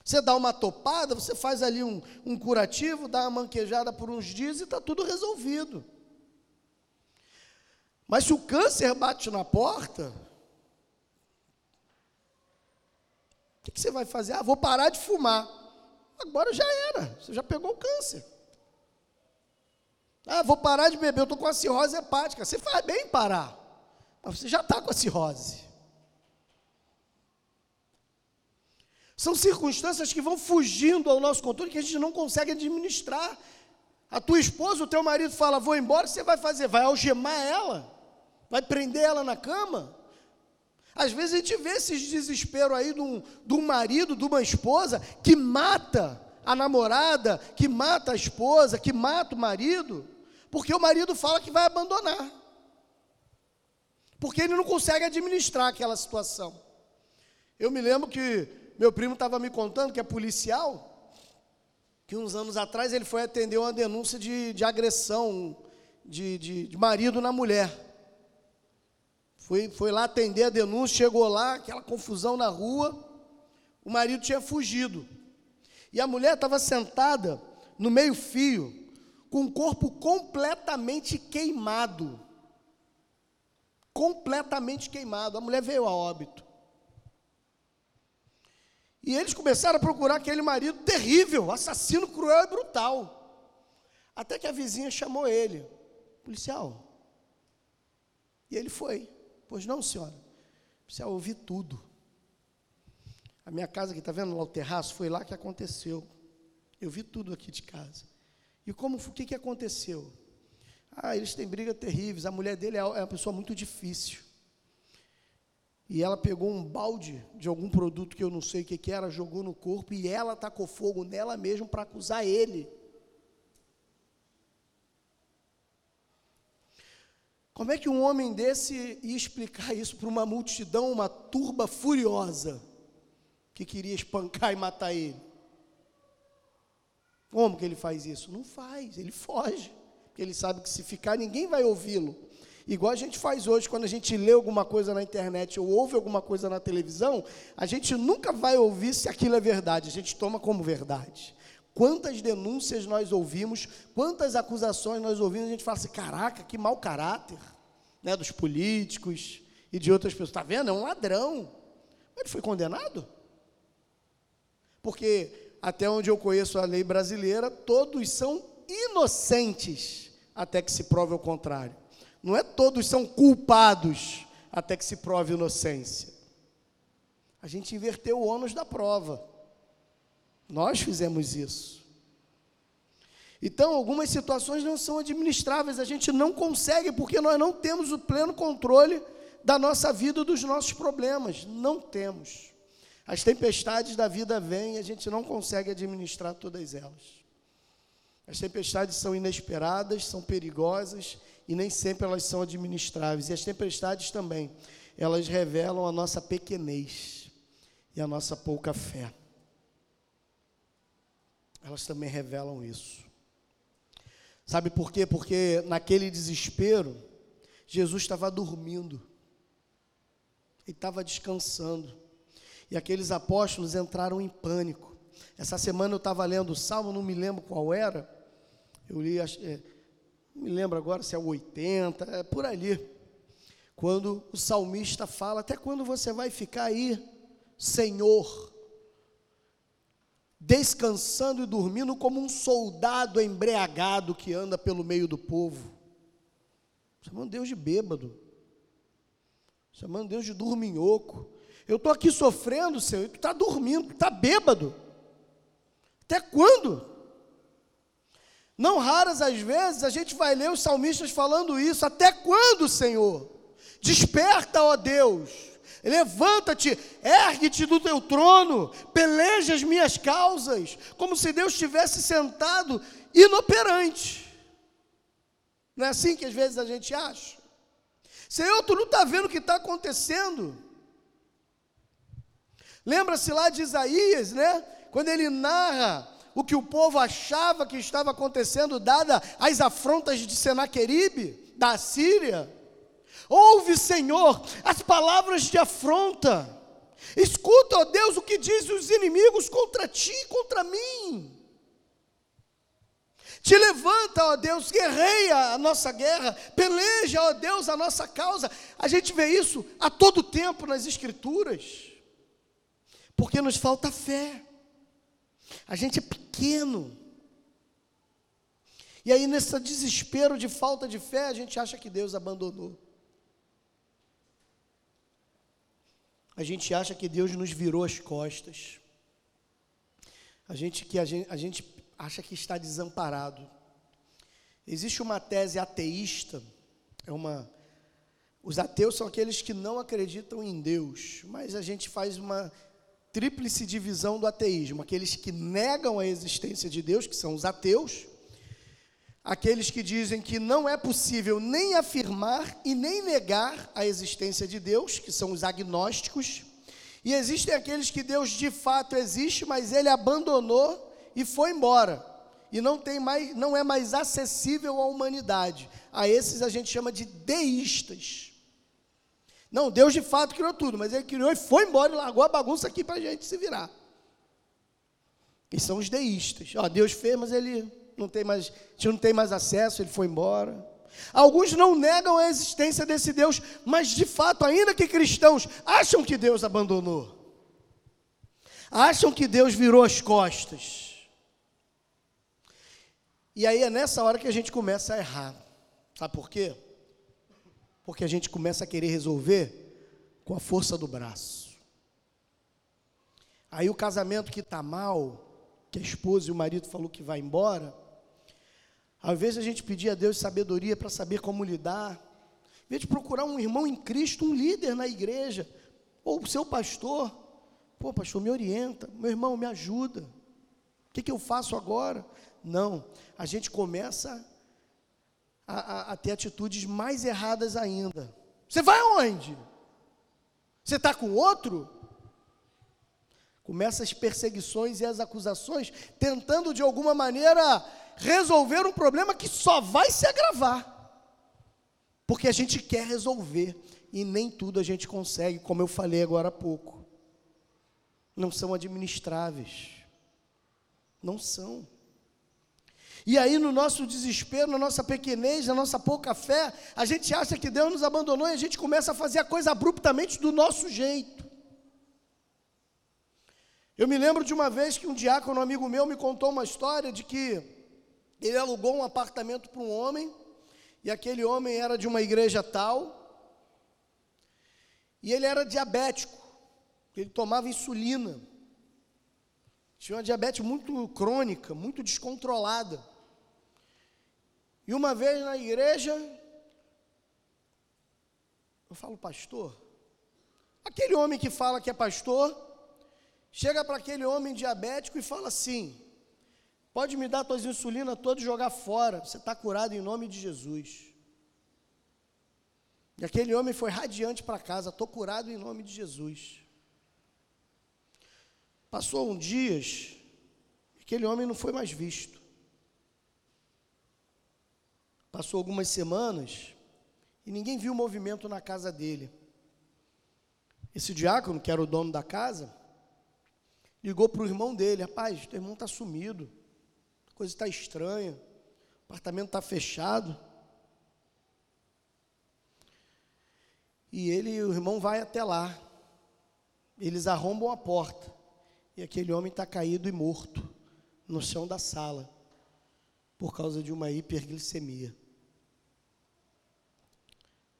Você dá uma topada, você faz ali um, um curativo, dá uma manquejada por uns dias e está tudo resolvido. Mas se o câncer bate na porta, o que, que você vai fazer? Ah, vou parar de fumar. Agora já era, você já pegou o câncer. Ah, vou parar de beber, eu estou com a cirrose hepática. Você faz bem em parar, mas você já está com a cirrose. São circunstâncias que vão fugindo ao nosso controle que a gente não consegue administrar. A tua esposa, o teu marido fala, vou embora, você vai fazer? Vai algemar ela? Vai prender ela na cama? Às vezes a gente vê esses desesperos aí de um, de um marido, de uma esposa, que mata a namorada, que mata a esposa, que mata o marido, porque o marido fala que vai abandonar. Porque ele não consegue administrar aquela situação. Eu me lembro que meu primo estava me contando que é policial, que uns anos atrás ele foi atender uma denúncia de, de agressão de, de, de marido na mulher. Foi, foi lá atender a denúncia, chegou lá, aquela confusão na rua. O marido tinha fugido. E a mulher estava sentada no meio-fio, com o corpo completamente queimado. Completamente queimado. A mulher veio a óbito. E eles começaram a procurar aquele marido terrível, assassino cruel e brutal. Até que a vizinha chamou ele, policial. E ele foi. Pois não, senhora. Policial, ouvi tudo. A minha casa que está vendo lá o terraço, foi lá que aconteceu. Eu vi tudo aqui de casa. E como o que, que aconteceu? Ah, eles têm briga terríveis. A mulher dele é, é uma pessoa muito difícil. E ela pegou um balde de algum produto que eu não sei o que, que era, jogou no corpo e ela tacou fogo nela mesmo para acusar ele. Como é que um homem desse ia explicar isso para uma multidão, uma turba furiosa, que queria espancar e matar ele? Como que ele faz isso? Não faz, ele foge. Porque ele sabe que se ficar, ninguém vai ouvi-lo. Igual a gente faz hoje, quando a gente lê alguma coisa na internet ou ouve alguma coisa na televisão, a gente nunca vai ouvir se aquilo é verdade, a gente toma como verdade. Quantas denúncias nós ouvimos, quantas acusações nós ouvimos, a gente fala assim: caraca, que mau caráter né, dos políticos e de outras pessoas. Está vendo? É um ladrão. Ele foi condenado? Porque, até onde eu conheço a lei brasileira, todos são inocentes até que se prove o contrário. Não é todos são culpados até que se prove inocência. A gente inverteu o ônus da prova. Nós fizemos isso. Então, algumas situações não são administráveis, a gente não consegue porque nós não temos o pleno controle da nossa vida, dos nossos problemas. Não temos. As tempestades da vida vêm e a gente não consegue administrar todas elas. As tempestades são inesperadas, são perigosas e nem sempre elas são administráveis. E as tempestades também, elas revelam a nossa pequenez e a nossa pouca fé. Elas também revelam isso. Sabe por quê? Porque naquele desespero, Jesus estava dormindo, ele estava descansando, e aqueles apóstolos entraram em pânico. Essa semana eu estava lendo o salmo, não me lembro qual era, eu li, é, não me lembro agora se é o 80, é por ali. Quando o salmista fala, até quando você vai ficar aí, Senhor, descansando e dormindo como um soldado embriagado que anda pelo meio do povo. Chamando Deus de bêbado. Chamando Deus de dorminhoco. Eu estou aqui sofrendo, Senhor, e tu está dormindo, tu está bêbado. Até quando? Não raras às vezes a gente vai ler os salmistas falando isso. Até quando, Senhor? Desperta, ó Deus. Levanta-te, ergue-te do teu trono, peleja as minhas causas, como se Deus estivesse sentado inoperante. Não é assim que às vezes a gente acha? Senhor, tu não está vendo o que está acontecendo? Lembra-se lá de Isaías, né? Quando ele narra o que o povo achava que estava acontecendo, dada as afrontas de Senaqueribe, da Síria. Ouve, Senhor, as palavras de afronta. Escuta, ó Deus, o que dizem os inimigos contra ti e contra mim. Te levanta, ó Deus, guerreia a nossa guerra, peleja, ó Deus, a nossa causa. A gente vê isso a todo tempo nas Escrituras, porque nos falta fé. A gente é pequeno. E aí, nesse desespero de falta de fé, a gente acha que Deus abandonou. A gente acha que Deus nos virou as costas. A gente que a gente, a gente acha que está desamparado. Existe uma tese ateísta, é uma os ateus são aqueles que não acreditam em Deus, mas a gente faz uma tríplice divisão do ateísmo: aqueles que negam a existência de Deus, que são os ateus, aqueles que dizem que não é possível nem afirmar e nem negar a existência de Deus, que são os agnósticos, e existem aqueles que Deus de fato existe, mas ele abandonou e foi embora. E não tem mais, não é mais acessível à humanidade. A esses a gente chama de deístas. Não, Deus de fato criou tudo, mas ele criou e foi embora e largou a bagunça aqui para a gente se virar. E são os deístas. Ó, Deus fez, mas ele não tem mais, a gente não tem mais acesso, ele foi embora. Alguns não negam a existência desse Deus, mas de fato, ainda que cristãos, acham que Deus abandonou. Acham que Deus virou as costas. E aí é nessa hora que a gente começa a errar. Sabe por quê? Porque a gente começa a querer resolver com a força do braço. Aí o casamento que está mal, que a esposa e o marido falou que vai embora, ao invés de a gente pedir a Deus sabedoria para saber como lidar, ao invés de procurar um irmão em Cristo, um líder na igreja, ou o seu pastor, pô, pastor, me orienta, meu irmão, me ajuda, o que, que eu faço agora? Não, a gente começa a, a, a ter atitudes mais erradas ainda. Você vai aonde? Você está com outro? Começa as perseguições e as acusações, tentando de alguma maneira resolver um problema que só vai se agravar. Porque a gente quer resolver e nem tudo a gente consegue, como eu falei agora há pouco. Não são administráveis. Não são. E aí, no nosso desespero, na nossa pequenez, na nossa pouca fé, a gente acha que Deus nos abandonou e a gente começa a fazer a coisa abruptamente do nosso jeito. Eu me lembro de uma vez que um diácono um amigo meu me contou uma história de que ele alugou um apartamento para um homem, e aquele homem era de uma igreja tal, e ele era diabético, ele tomava insulina. Tinha uma diabetes muito crônica, muito descontrolada. E uma vez na igreja, eu falo, pastor, aquele homem que fala que é pastor, chega para aquele homem diabético e fala assim: Pode me dar tuas insulinas todas e jogar fora. Você está curado em nome de Jesus. E aquele homem foi radiante para casa. Estou curado em nome de Jesus. Passou um dias, aquele homem não foi mais visto. Passou algumas semanas e ninguém viu movimento na casa dele. Esse diácono, que era o dono da casa, ligou para o irmão dele: Rapaz, teu irmão está sumido coisa está estranha, o apartamento está fechado. E ele o irmão vai até lá. Eles arrombam a porta. E aquele homem está caído e morto no chão da sala, por causa de uma hiperglicemia.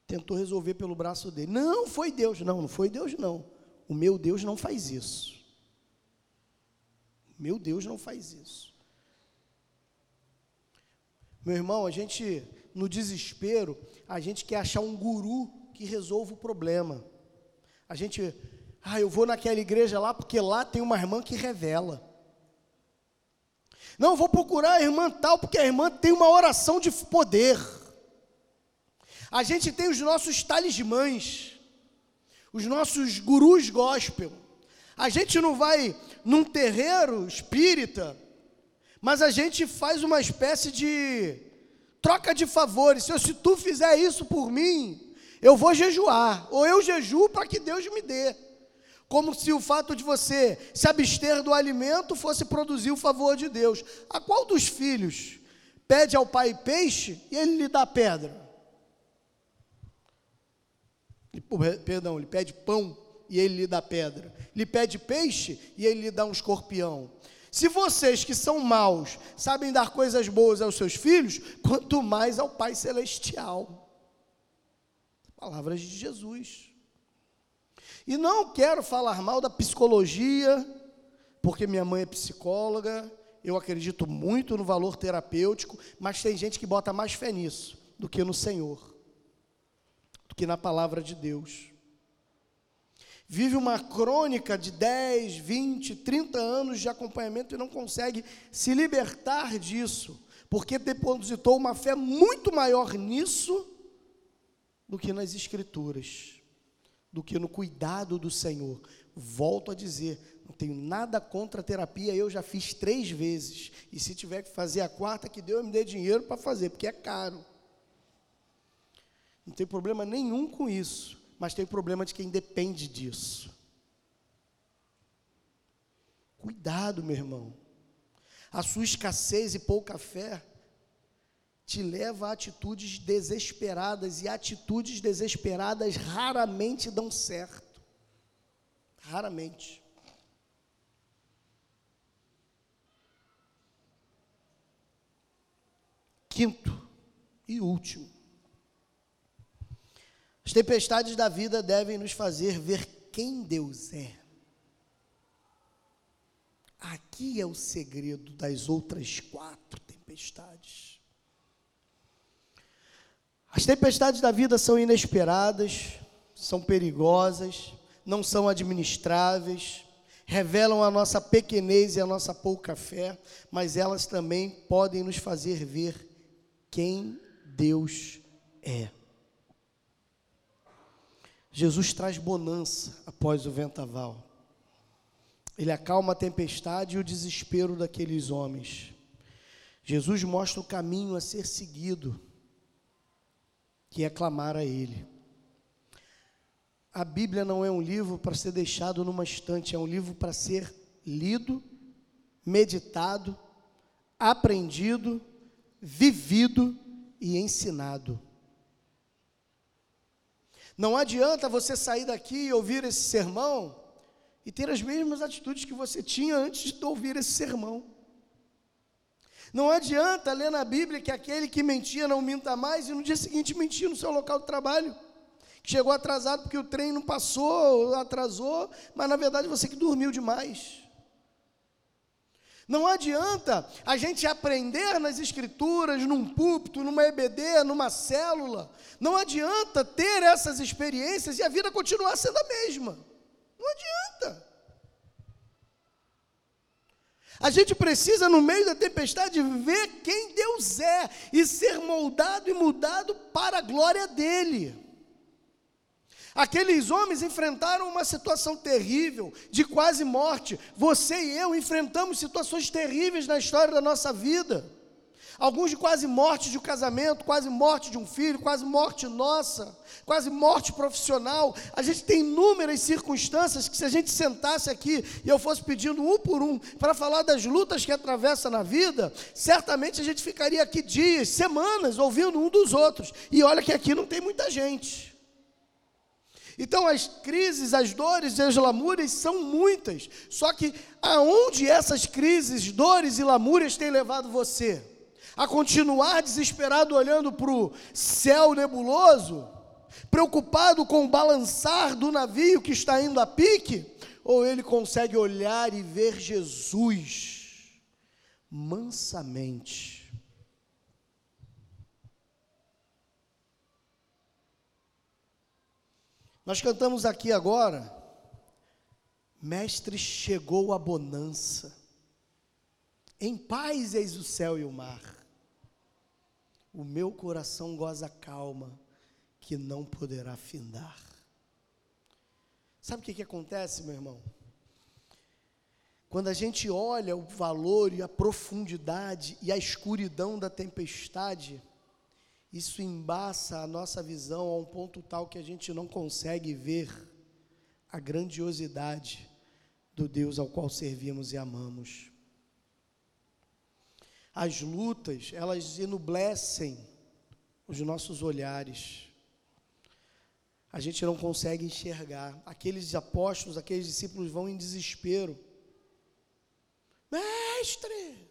Tentou resolver pelo braço dele. Não, foi Deus. Não, não foi Deus, não. O meu Deus não faz isso. Meu Deus não faz isso. Meu irmão, a gente, no desespero, a gente quer achar um guru que resolva o problema. A gente, ah, eu vou naquela igreja lá porque lá tem uma irmã que revela. Não, vou procurar a irmã tal porque a irmã tem uma oração de poder. A gente tem os nossos talismãs, os nossos gurus gospel. A gente não vai num terreiro espírita mas a gente faz uma espécie de troca de favores. Se, tu fizer isso por mim, eu vou jejuar, ou eu jejuo para que Deus me dê. Como se o fato de você se abster do alimento fosse produzir o favor de Deus. A qual dos filhos pede ao pai peixe e ele lhe dá pedra? Perdão, ele pede pão e ele lhe dá pedra. Lhe pede peixe e ele lhe dá um escorpião. Se vocês que são maus sabem dar coisas boas aos seus filhos, quanto mais ao Pai Celestial. Palavras de Jesus. E não quero falar mal da psicologia, porque minha mãe é psicóloga, eu acredito muito no valor terapêutico, mas tem gente que bota mais fé nisso do que no Senhor, do que na palavra de Deus vive uma crônica de 10, 20, 30 anos de acompanhamento e não consegue se libertar disso, porque depositou uma fé muito maior nisso do que nas Escrituras, do que no cuidado do Senhor. Volto a dizer, não tenho nada contra a terapia, eu já fiz três vezes, e se tiver que fazer a quarta, que Deus me dê dinheiro para fazer, porque é caro. Não tem problema nenhum com isso mas tem o problema de quem depende disso. Cuidado, meu irmão. A sua escassez e pouca fé te leva a atitudes desesperadas e atitudes desesperadas raramente dão certo. Raramente. Quinto e último. As tempestades da vida devem nos fazer ver quem Deus é. Aqui é o segredo das outras quatro tempestades. As tempestades da vida são inesperadas, são perigosas, não são administráveis, revelam a nossa pequenez e a nossa pouca fé, mas elas também podem nos fazer ver quem Deus é. Jesus traz bonança após o ventaval. Ele acalma a tempestade e o desespero daqueles homens. Jesus mostra o caminho a ser seguido, que é clamar a Ele. A Bíblia não é um livro para ser deixado numa estante, é um livro para ser lido, meditado, aprendido, vivido e ensinado. Não adianta você sair daqui e ouvir esse sermão e ter as mesmas atitudes que você tinha antes de ouvir esse sermão. Não adianta ler na Bíblia que aquele que mentia não minta mais e no dia seguinte mentir no seu local de trabalho. Que chegou atrasado porque o trem não passou, atrasou, mas na verdade você que dormiu demais. Não adianta a gente aprender nas escrituras, num púlpito, numa EBD, numa célula. Não adianta ter essas experiências e a vida continuar sendo a mesma. Não adianta. A gente precisa, no meio da tempestade, ver quem Deus é e ser moldado e mudado para a glória dEle. Aqueles homens enfrentaram uma situação terrível, de quase morte. Você e eu enfrentamos situações terríveis na história da nossa vida. Alguns de quase morte de um casamento, quase morte de um filho, quase morte nossa, quase morte profissional. A gente tem inúmeras circunstâncias que, se a gente sentasse aqui e eu fosse pedindo um por um para falar das lutas que atravessa na vida, certamente a gente ficaria aqui dias, semanas ouvindo um dos outros. E olha que aqui não tem muita gente. Então as crises, as dores e as lamúrias são muitas. Só que aonde essas crises, dores e lamúrias têm levado você? A continuar desesperado olhando para o céu nebuloso? Preocupado com o balançar do navio que está indo a pique? Ou ele consegue olhar e ver Jesus mansamente? Nós cantamos aqui agora, Mestre, chegou a bonança, em paz eis o céu e o mar, o meu coração goza calma, que não poderá findar. Sabe o que, que acontece, meu irmão? Quando a gente olha o valor e a profundidade e a escuridão da tempestade, isso embaça a nossa visão a um ponto tal que a gente não consegue ver a grandiosidade do Deus ao qual servimos e amamos. As lutas, elas enublecem os nossos olhares. A gente não consegue enxergar. Aqueles apóstolos, aqueles discípulos vão em desespero. Mestre!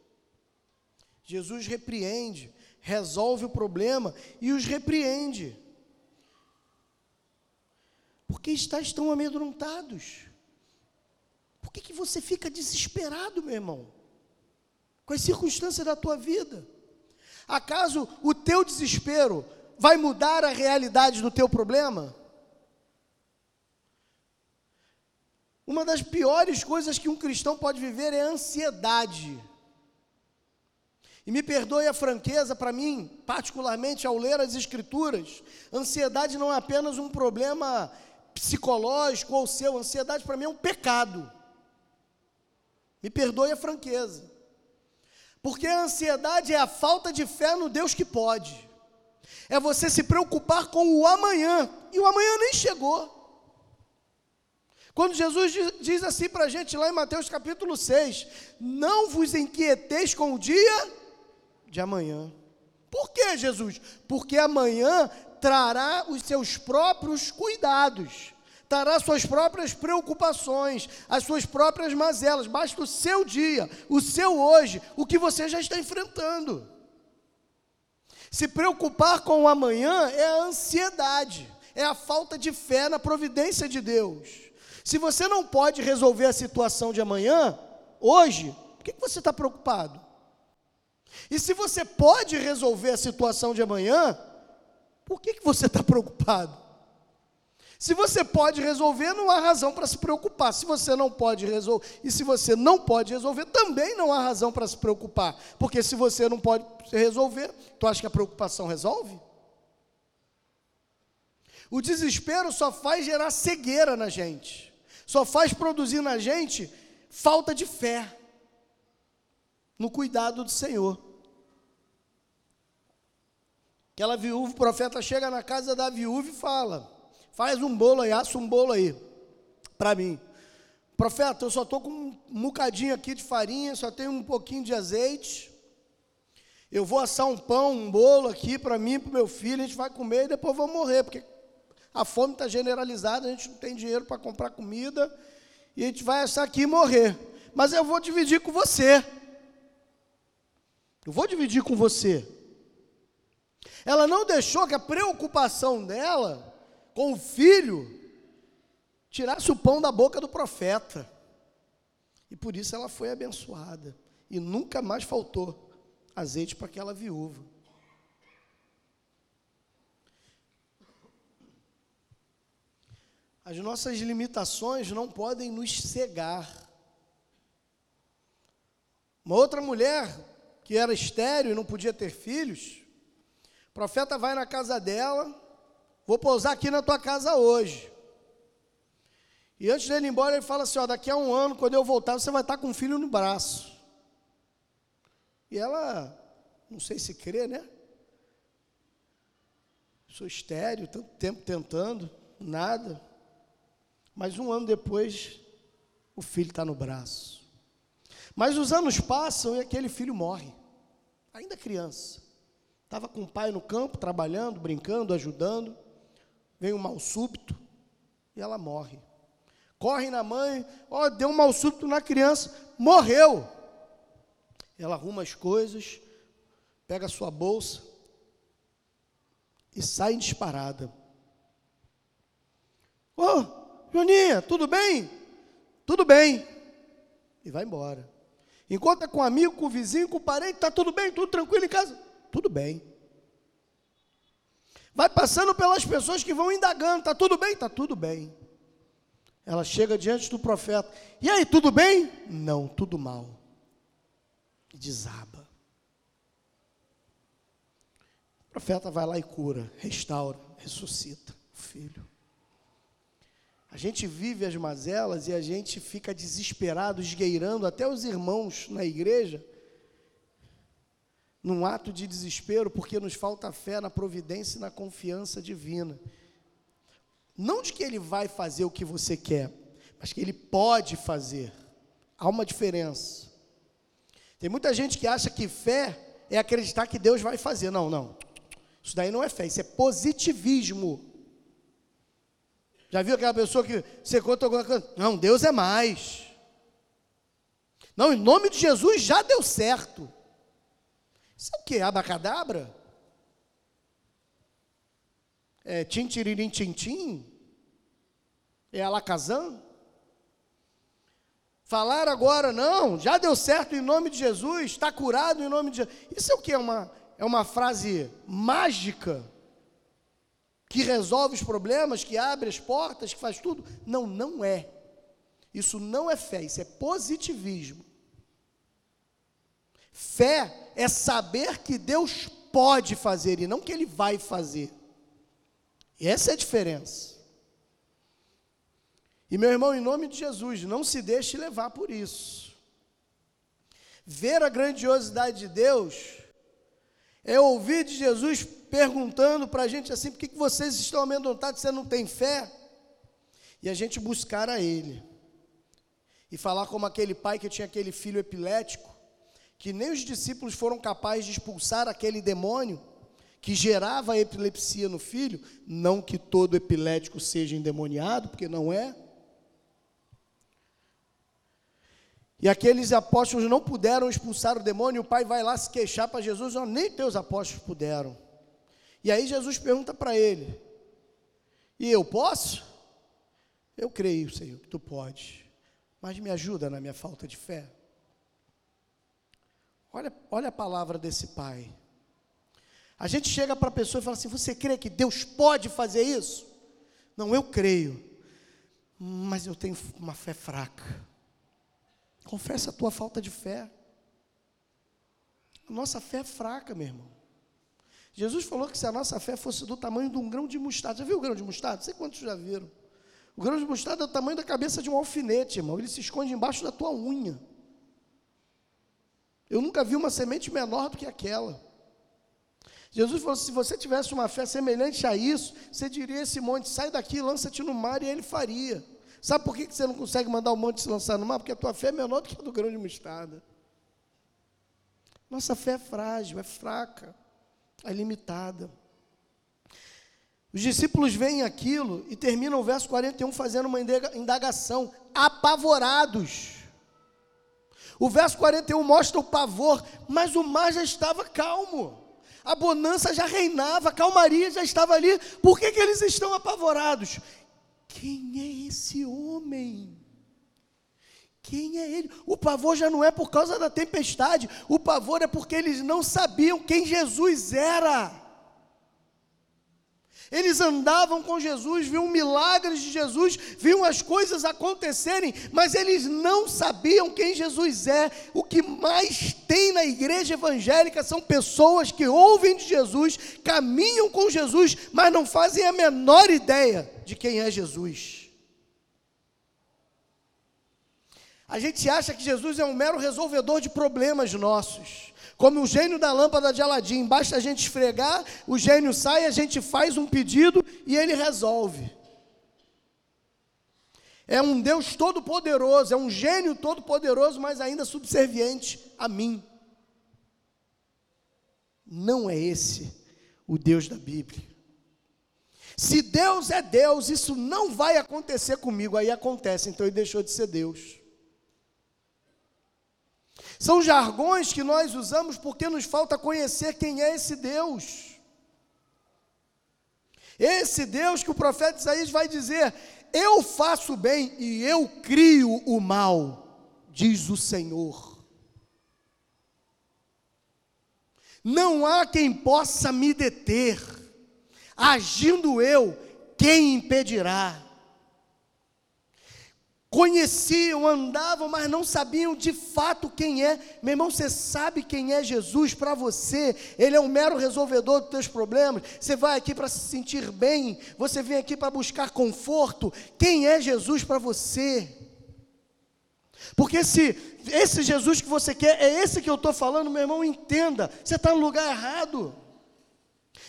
Jesus repreende resolve o problema e os repreende. Por que estás tão amedrontados? Por que, que você fica desesperado, meu irmão? Com as circunstâncias da tua vida? Acaso o teu desespero vai mudar a realidade do teu problema? Uma das piores coisas que um cristão pode viver é ansiedade. E me perdoe a franqueza, para mim, particularmente ao ler as Escrituras, ansiedade não é apenas um problema psicológico ou seu, ansiedade para mim é um pecado. Me perdoe a franqueza. Porque a ansiedade é a falta de fé no Deus que pode. É você se preocupar com o amanhã. E o amanhã nem chegou. Quando Jesus diz assim para a gente lá em Mateus capítulo 6: Não vos inquieteis com o dia de amanhã. Por que, Jesus? Porque amanhã trará os seus próprios cuidados, trará suas próprias preocupações, as suas próprias mazelas. Basta o seu dia, o seu hoje, o que você já está enfrentando. Se preocupar com o amanhã é a ansiedade, é a falta de fé na providência de Deus. Se você não pode resolver a situação de amanhã, hoje, por que você está preocupado? E se você pode resolver a situação de amanhã, por que, que você está preocupado? Se você pode resolver, não há razão para se preocupar. Se você não pode resolver, e se você não pode resolver, também não há razão para se preocupar. Porque se você não pode resolver, tu acha que a preocupação resolve? O desespero só faz gerar cegueira na gente, só faz produzir na gente falta de fé no cuidado do Senhor. Aquela viúva, o profeta chega na casa da viúva e fala: faz um bolo aí, assa um bolo aí, para mim. Profeta, eu só estou com um bocadinho aqui de farinha, só tenho um pouquinho de azeite. Eu vou assar um pão, um bolo aqui para mim, para o meu filho, a gente vai comer e depois vou morrer, porque a fome está generalizada, a gente não tem dinheiro para comprar comida, e a gente vai assar aqui e morrer. Mas eu vou dividir com você. Eu vou dividir com você. Ela não deixou que a preocupação dela com o filho tirasse o pão da boca do profeta. E por isso ela foi abençoada. E nunca mais faltou azeite para aquela viúva. As nossas limitações não podem nos cegar. Uma outra mulher que era estéreo e não podia ter filhos, o profeta vai na casa dela, vou pousar aqui na tua casa hoje. E antes dele ir embora, ele fala assim: ó, daqui a um ano, quando eu voltar, você vai estar com um filho no braço. E ela, não sei se crê, né? Sou estéreo, tanto tempo tentando, nada. Mas um ano depois, o filho está no braço. Mas os anos passam e aquele filho morre, ainda criança. Estava com o pai no campo, trabalhando, brincando, ajudando. Vem um mal súbito e ela morre. Corre na mãe, ó, deu um mal súbito na criança, morreu. Ela arruma as coisas, pega a sua bolsa e sai disparada. Ô, oh, Joninha, tudo bem? Tudo bem. E vai embora. Encontra com um amigo, com vizinho, com parente, está tudo bem, tudo tranquilo em casa? Tudo bem. Vai passando pelas pessoas que vão indagando, está tudo bem? Está tudo bem. Ela chega diante do profeta, e aí, tudo bem? Não, tudo mal. Desaba. O profeta vai lá e cura, restaura, ressuscita o filho. A gente vive as mazelas e a gente fica desesperado, esgueirando até os irmãos na igreja, num ato de desespero, porque nos falta fé na providência e na confiança divina. Não de que ele vai fazer o que você quer, mas que ele pode fazer. Há uma diferença. Tem muita gente que acha que fé é acreditar que Deus vai fazer. Não, não. Isso daí não é fé, isso é positivismo. Já viu aquela pessoa que você conta alguma coisa? Não, Deus é mais. Não, em nome de Jesus já deu certo. Isso é o que? Abacadabra? É tintiririm tintim? É alacazam? Falar agora, não, já deu certo em nome de Jesus, está curado em nome de Jesus. Isso é o que? É uma, é uma frase mágica? Que resolve os problemas, que abre as portas, que faz tudo. Não, não é. Isso não é fé, isso é positivismo. Fé é saber que Deus pode fazer e não que Ele vai fazer. Essa é a diferença. E meu irmão, em nome de Jesus, não se deixe levar por isso. Ver a grandiosidade de Deus É ouvir de Jesus perguntando para a gente assim: por que, que vocês estão amedrontados? Você não tem fé? E a gente buscar a Ele. E falar como aquele pai que tinha aquele filho epilético, que nem os discípulos foram capazes de expulsar aquele demônio que gerava a epilepsia no filho, não que todo epilético seja endemoniado, porque não é. E aqueles apóstolos não puderam expulsar o demônio, o pai vai lá se queixar para Jesus, não, nem teus apóstolos puderam. E aí Jesus pergunta para ele: E eu posso? Eu creio, Senhor, que tu pode, mas me ajuda na minha falta de fé. Olha, olha a palavra desse pai. A gente chega para a pessoa e fala assim: Você crê que Deus pode fazer isso? Não, eu creio, mas eu tenho uma fé fraca. Confessa a tua falta de fé. A nossa fé é fraca, meu irmão. Jesus falou que se a nossa fé fosse do tamanho de um grão de mostarda, já viu o grão de mostarda? Não sei quantos já viram. O grão de mostarda é do tamanho da cabeça de um alfinete, irmão. Ele se esconde embaixo da tua unha. Eu nunca vi uma semente menor do que aquela. Jesus falou: se você tivesse uma fé semelhante a isso, você diria esse monte: sai daqui, lança-te no mar, e ele faria. Sabe por que você não consegue mandar o monte se lançar no mar? Porque a tua fé é menor do que a do grão de mostarda. Nossa fé é frágil, é fraca, é limitada. Os discípulos veem aquilo e terminam o verso 41 fazendo uma indagação, apavorados. O verso 41 mostra o pavor, mas o mar já estava calmo a bonança já reinava, a calmaria já estava ali, por que, que eles estão apavorados? Quem é esse homem? Quem é ele? O pavor já não é por causa da tempestade, o pavor é porque eles não sabiam quem Jesus era. Eles andavam com Jesus, viam milagres de Jesus, viam as coisas acontecerem, mas eles não sabiam quem Jesus é. O que mais tem na igreja evangélica são pessoas que ouvem de Jesus, caminham com Jesus, mas não fazem a menor ideia de quem é Jesus. A gente acha que Jesus é um mero resolvedor de problemas nossos. Como o gênio da lâmpada de Aladim, basta a gente esfregar, o gênio sai, a gente faz um pedido e ele resolve. É um Deus todo-poderoso, é um gênio todo-poderoso, mas ainda subserviente a mim. Não é esse o Deus da Bíblia. Se Deus é Deus, isso não vai acontecer comigo, aí acontece, então ele deixou de ser Deus. São jargões que nós usamos porque nos falta conhecer quem é esse Deus. Esse Deus que o profeta Isaías vai dizer: Eu faço bem e eu crio o mal, diz o Senhor. Não há quem possa me deter, agindo eu, quem impedirá? Conheciam, andavam, mas não sabiam de fato quem é. Meu irmão, você sabe quem é Jesus para você? Ele é um mero resolvedor dos teus problemas. Você vai aqui para se sentir bem, você vem aqui para buscar conforto. Quem é Jesus para você? Porque se esse Jesus que você quer é esse que eu estou falando, meu irmão, entenda, você está no lugar errado.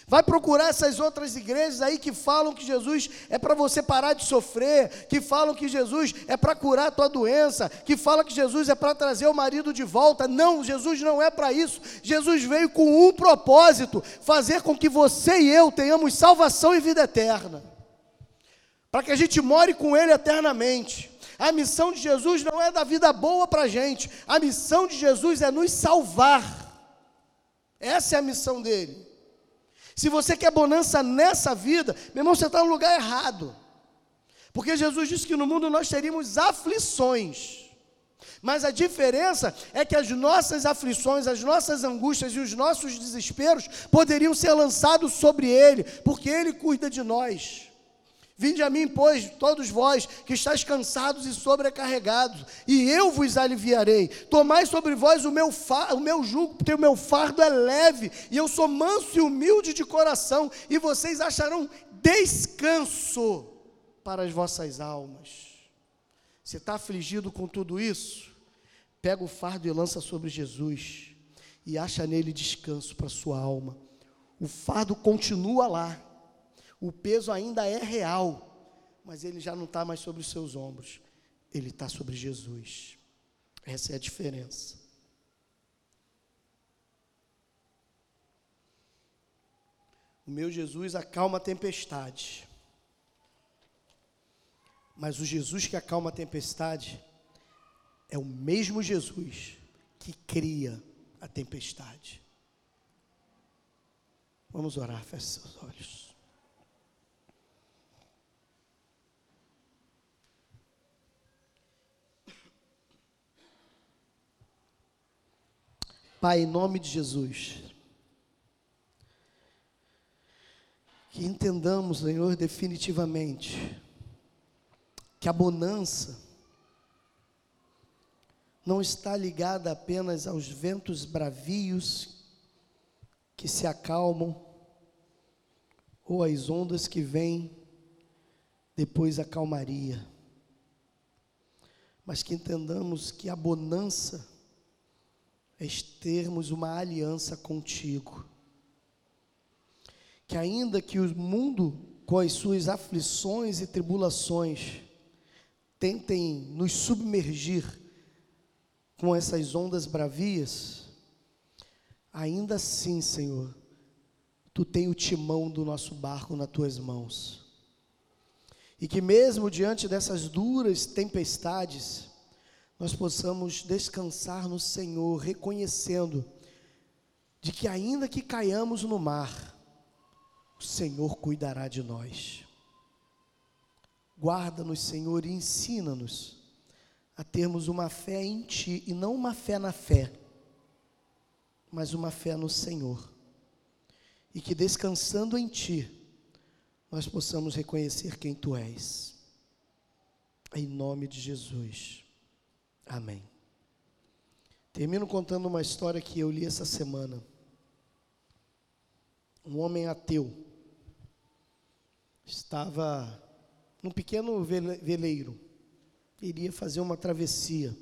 Vai procurar essas outras igrejas aí que falam que Jesus é para você parar de sofrer, que falam que Jesus é para curar a tua doença, que falam que Jesus é para trazer o marido de volta. Não, Jesus não é para isso. Jesus veio com um propósito: fazer com que você e eu tenhamos salvação e vida eterna. Para que a gente more com Ele eternamente. A missão de Jesus não é dar vida boa para a gente, a missão de Jesus é nos salvar. Essa é a missão dele. Se você quer bonança nessa vida, meu irmão, você está no lugar errado. Porque Jesus disse que no mundo nós teríamos aflições. Mas a diferença é que as nossas aflições, as nossas angústias e os nossos desesperos poderiam ser lançados sobre Ele, porque Ele cuida de nós. Vinde a mim, pois, todos vós que estáis cansados e sobrecarregados, e eu vos aliviarei. Tomai sobre vós o meu, o meu jugo, porque o meu fardo é leve, e eu sou manso e humilde de coração, e vocês acharão descanso para as vossas almas. Você está afligido com tudo isso? Pega o fardo e lança sobre Jesus, e acha nele descanso para sua alma. O fardo continua lá, o peso ainda é real, mas ele já não está mais sobre os seus ombros, ele está sobre Jesus. Essa é a diferença. O meu Jesus acalma a tempestade. Mas o Jesus que acalma a tempestade é o mesmo Jesus que cria a tempestade. Vamos orar, feche seus olhos. Pai, em nome de Jesus, que entendamos, Senhor, definitivamente, que a bonança não está ligada apenas aos ventos bravios que se acalmam, ou às ondas que vêm depois a calmaria, mas que entendamos que a bonança é termos uma aliança contigo que ainda que o mundo, com as suas aflições e tribulações, tentem nos submergir com essas ondas bravias, ainda assim, Senhor, Tu tem o timão do nosso barco nas tuas mãos. E que mesmo diante dessas duras tempestades, nós possamos descansar no Senhor, reconhecendo de que ainda que caiamos no mar, o Senhor cuidará de nós. Guarda-nos, Senhor, e ensina-nos a termos uma fé em Ti, e não uma fé na fé, mas uma fé no Senhor. E que descansando em Ti, nós possamos reconhecer quem Tu és. Em nome de Jesus. Amém. Termino contando uma história que eu li essa semana. Um homem ateu estava num pequeno veleiro, iria fazer uma travessia.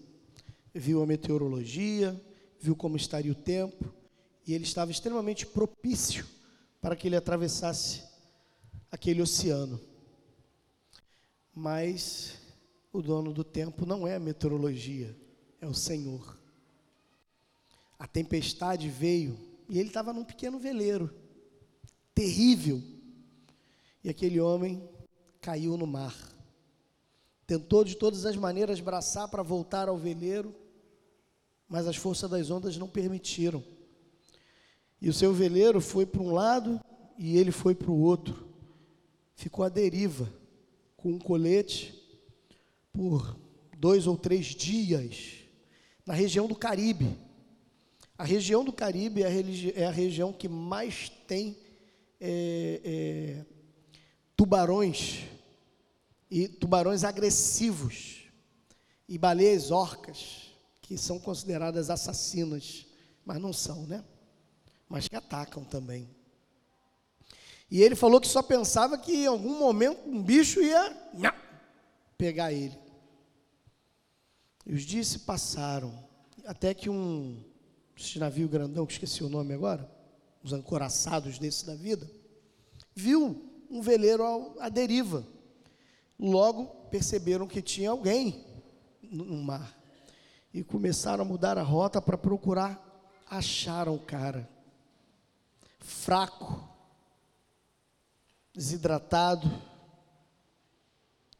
Viu a meteorologia, viu como estaria o tempo, e ele estava extremamente propício para que ele atravessasse aquele oceano. Mas o dono do tempo não é a meteorologia, é o Senhor. A tempestade veio e ele estava num pequeno veleiro, terrível, e aquele homem caiu no mar. Tentou de todas as maneiras braçar para voltar ao veleiro, mas as forças das ondas não permitiram. E o seu veleiro foi para um lado e ele foi para o outro. Ficou à deriva, com um colete, por dois ou três dias, na região do Caribe. A região do Caribe é a, é a região que mais tem é, é, tubarões e tubarões agressivos e baleias orcas que são consideradas assassinas, mas não são, né? Mas que atacam também. E ele falou que só pensava que em algum momento um bicho ia pegar ele. E os dias se passaram, até que um esse navio grandão, que esqueci o nome agora, os ancoraçados desse da vida, viu um veleiro à deriva. Logo perceberam que tinha alguém no mar e começaram a mudar a rota para procurar. Acharam o cara fraco, desidratado,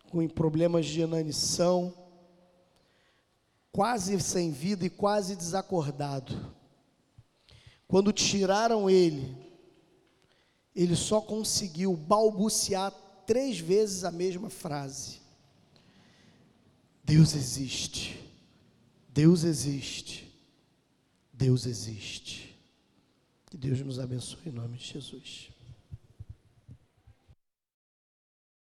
com problemas de inanição, quase sem vida e quase desacordado. Quando tiraram ele, ele só conseguiu balbuciar três vezes a mesma frase: Deus existe, Deus existe, Deus existe. Que Deus nos abençoe em nome de Jesus.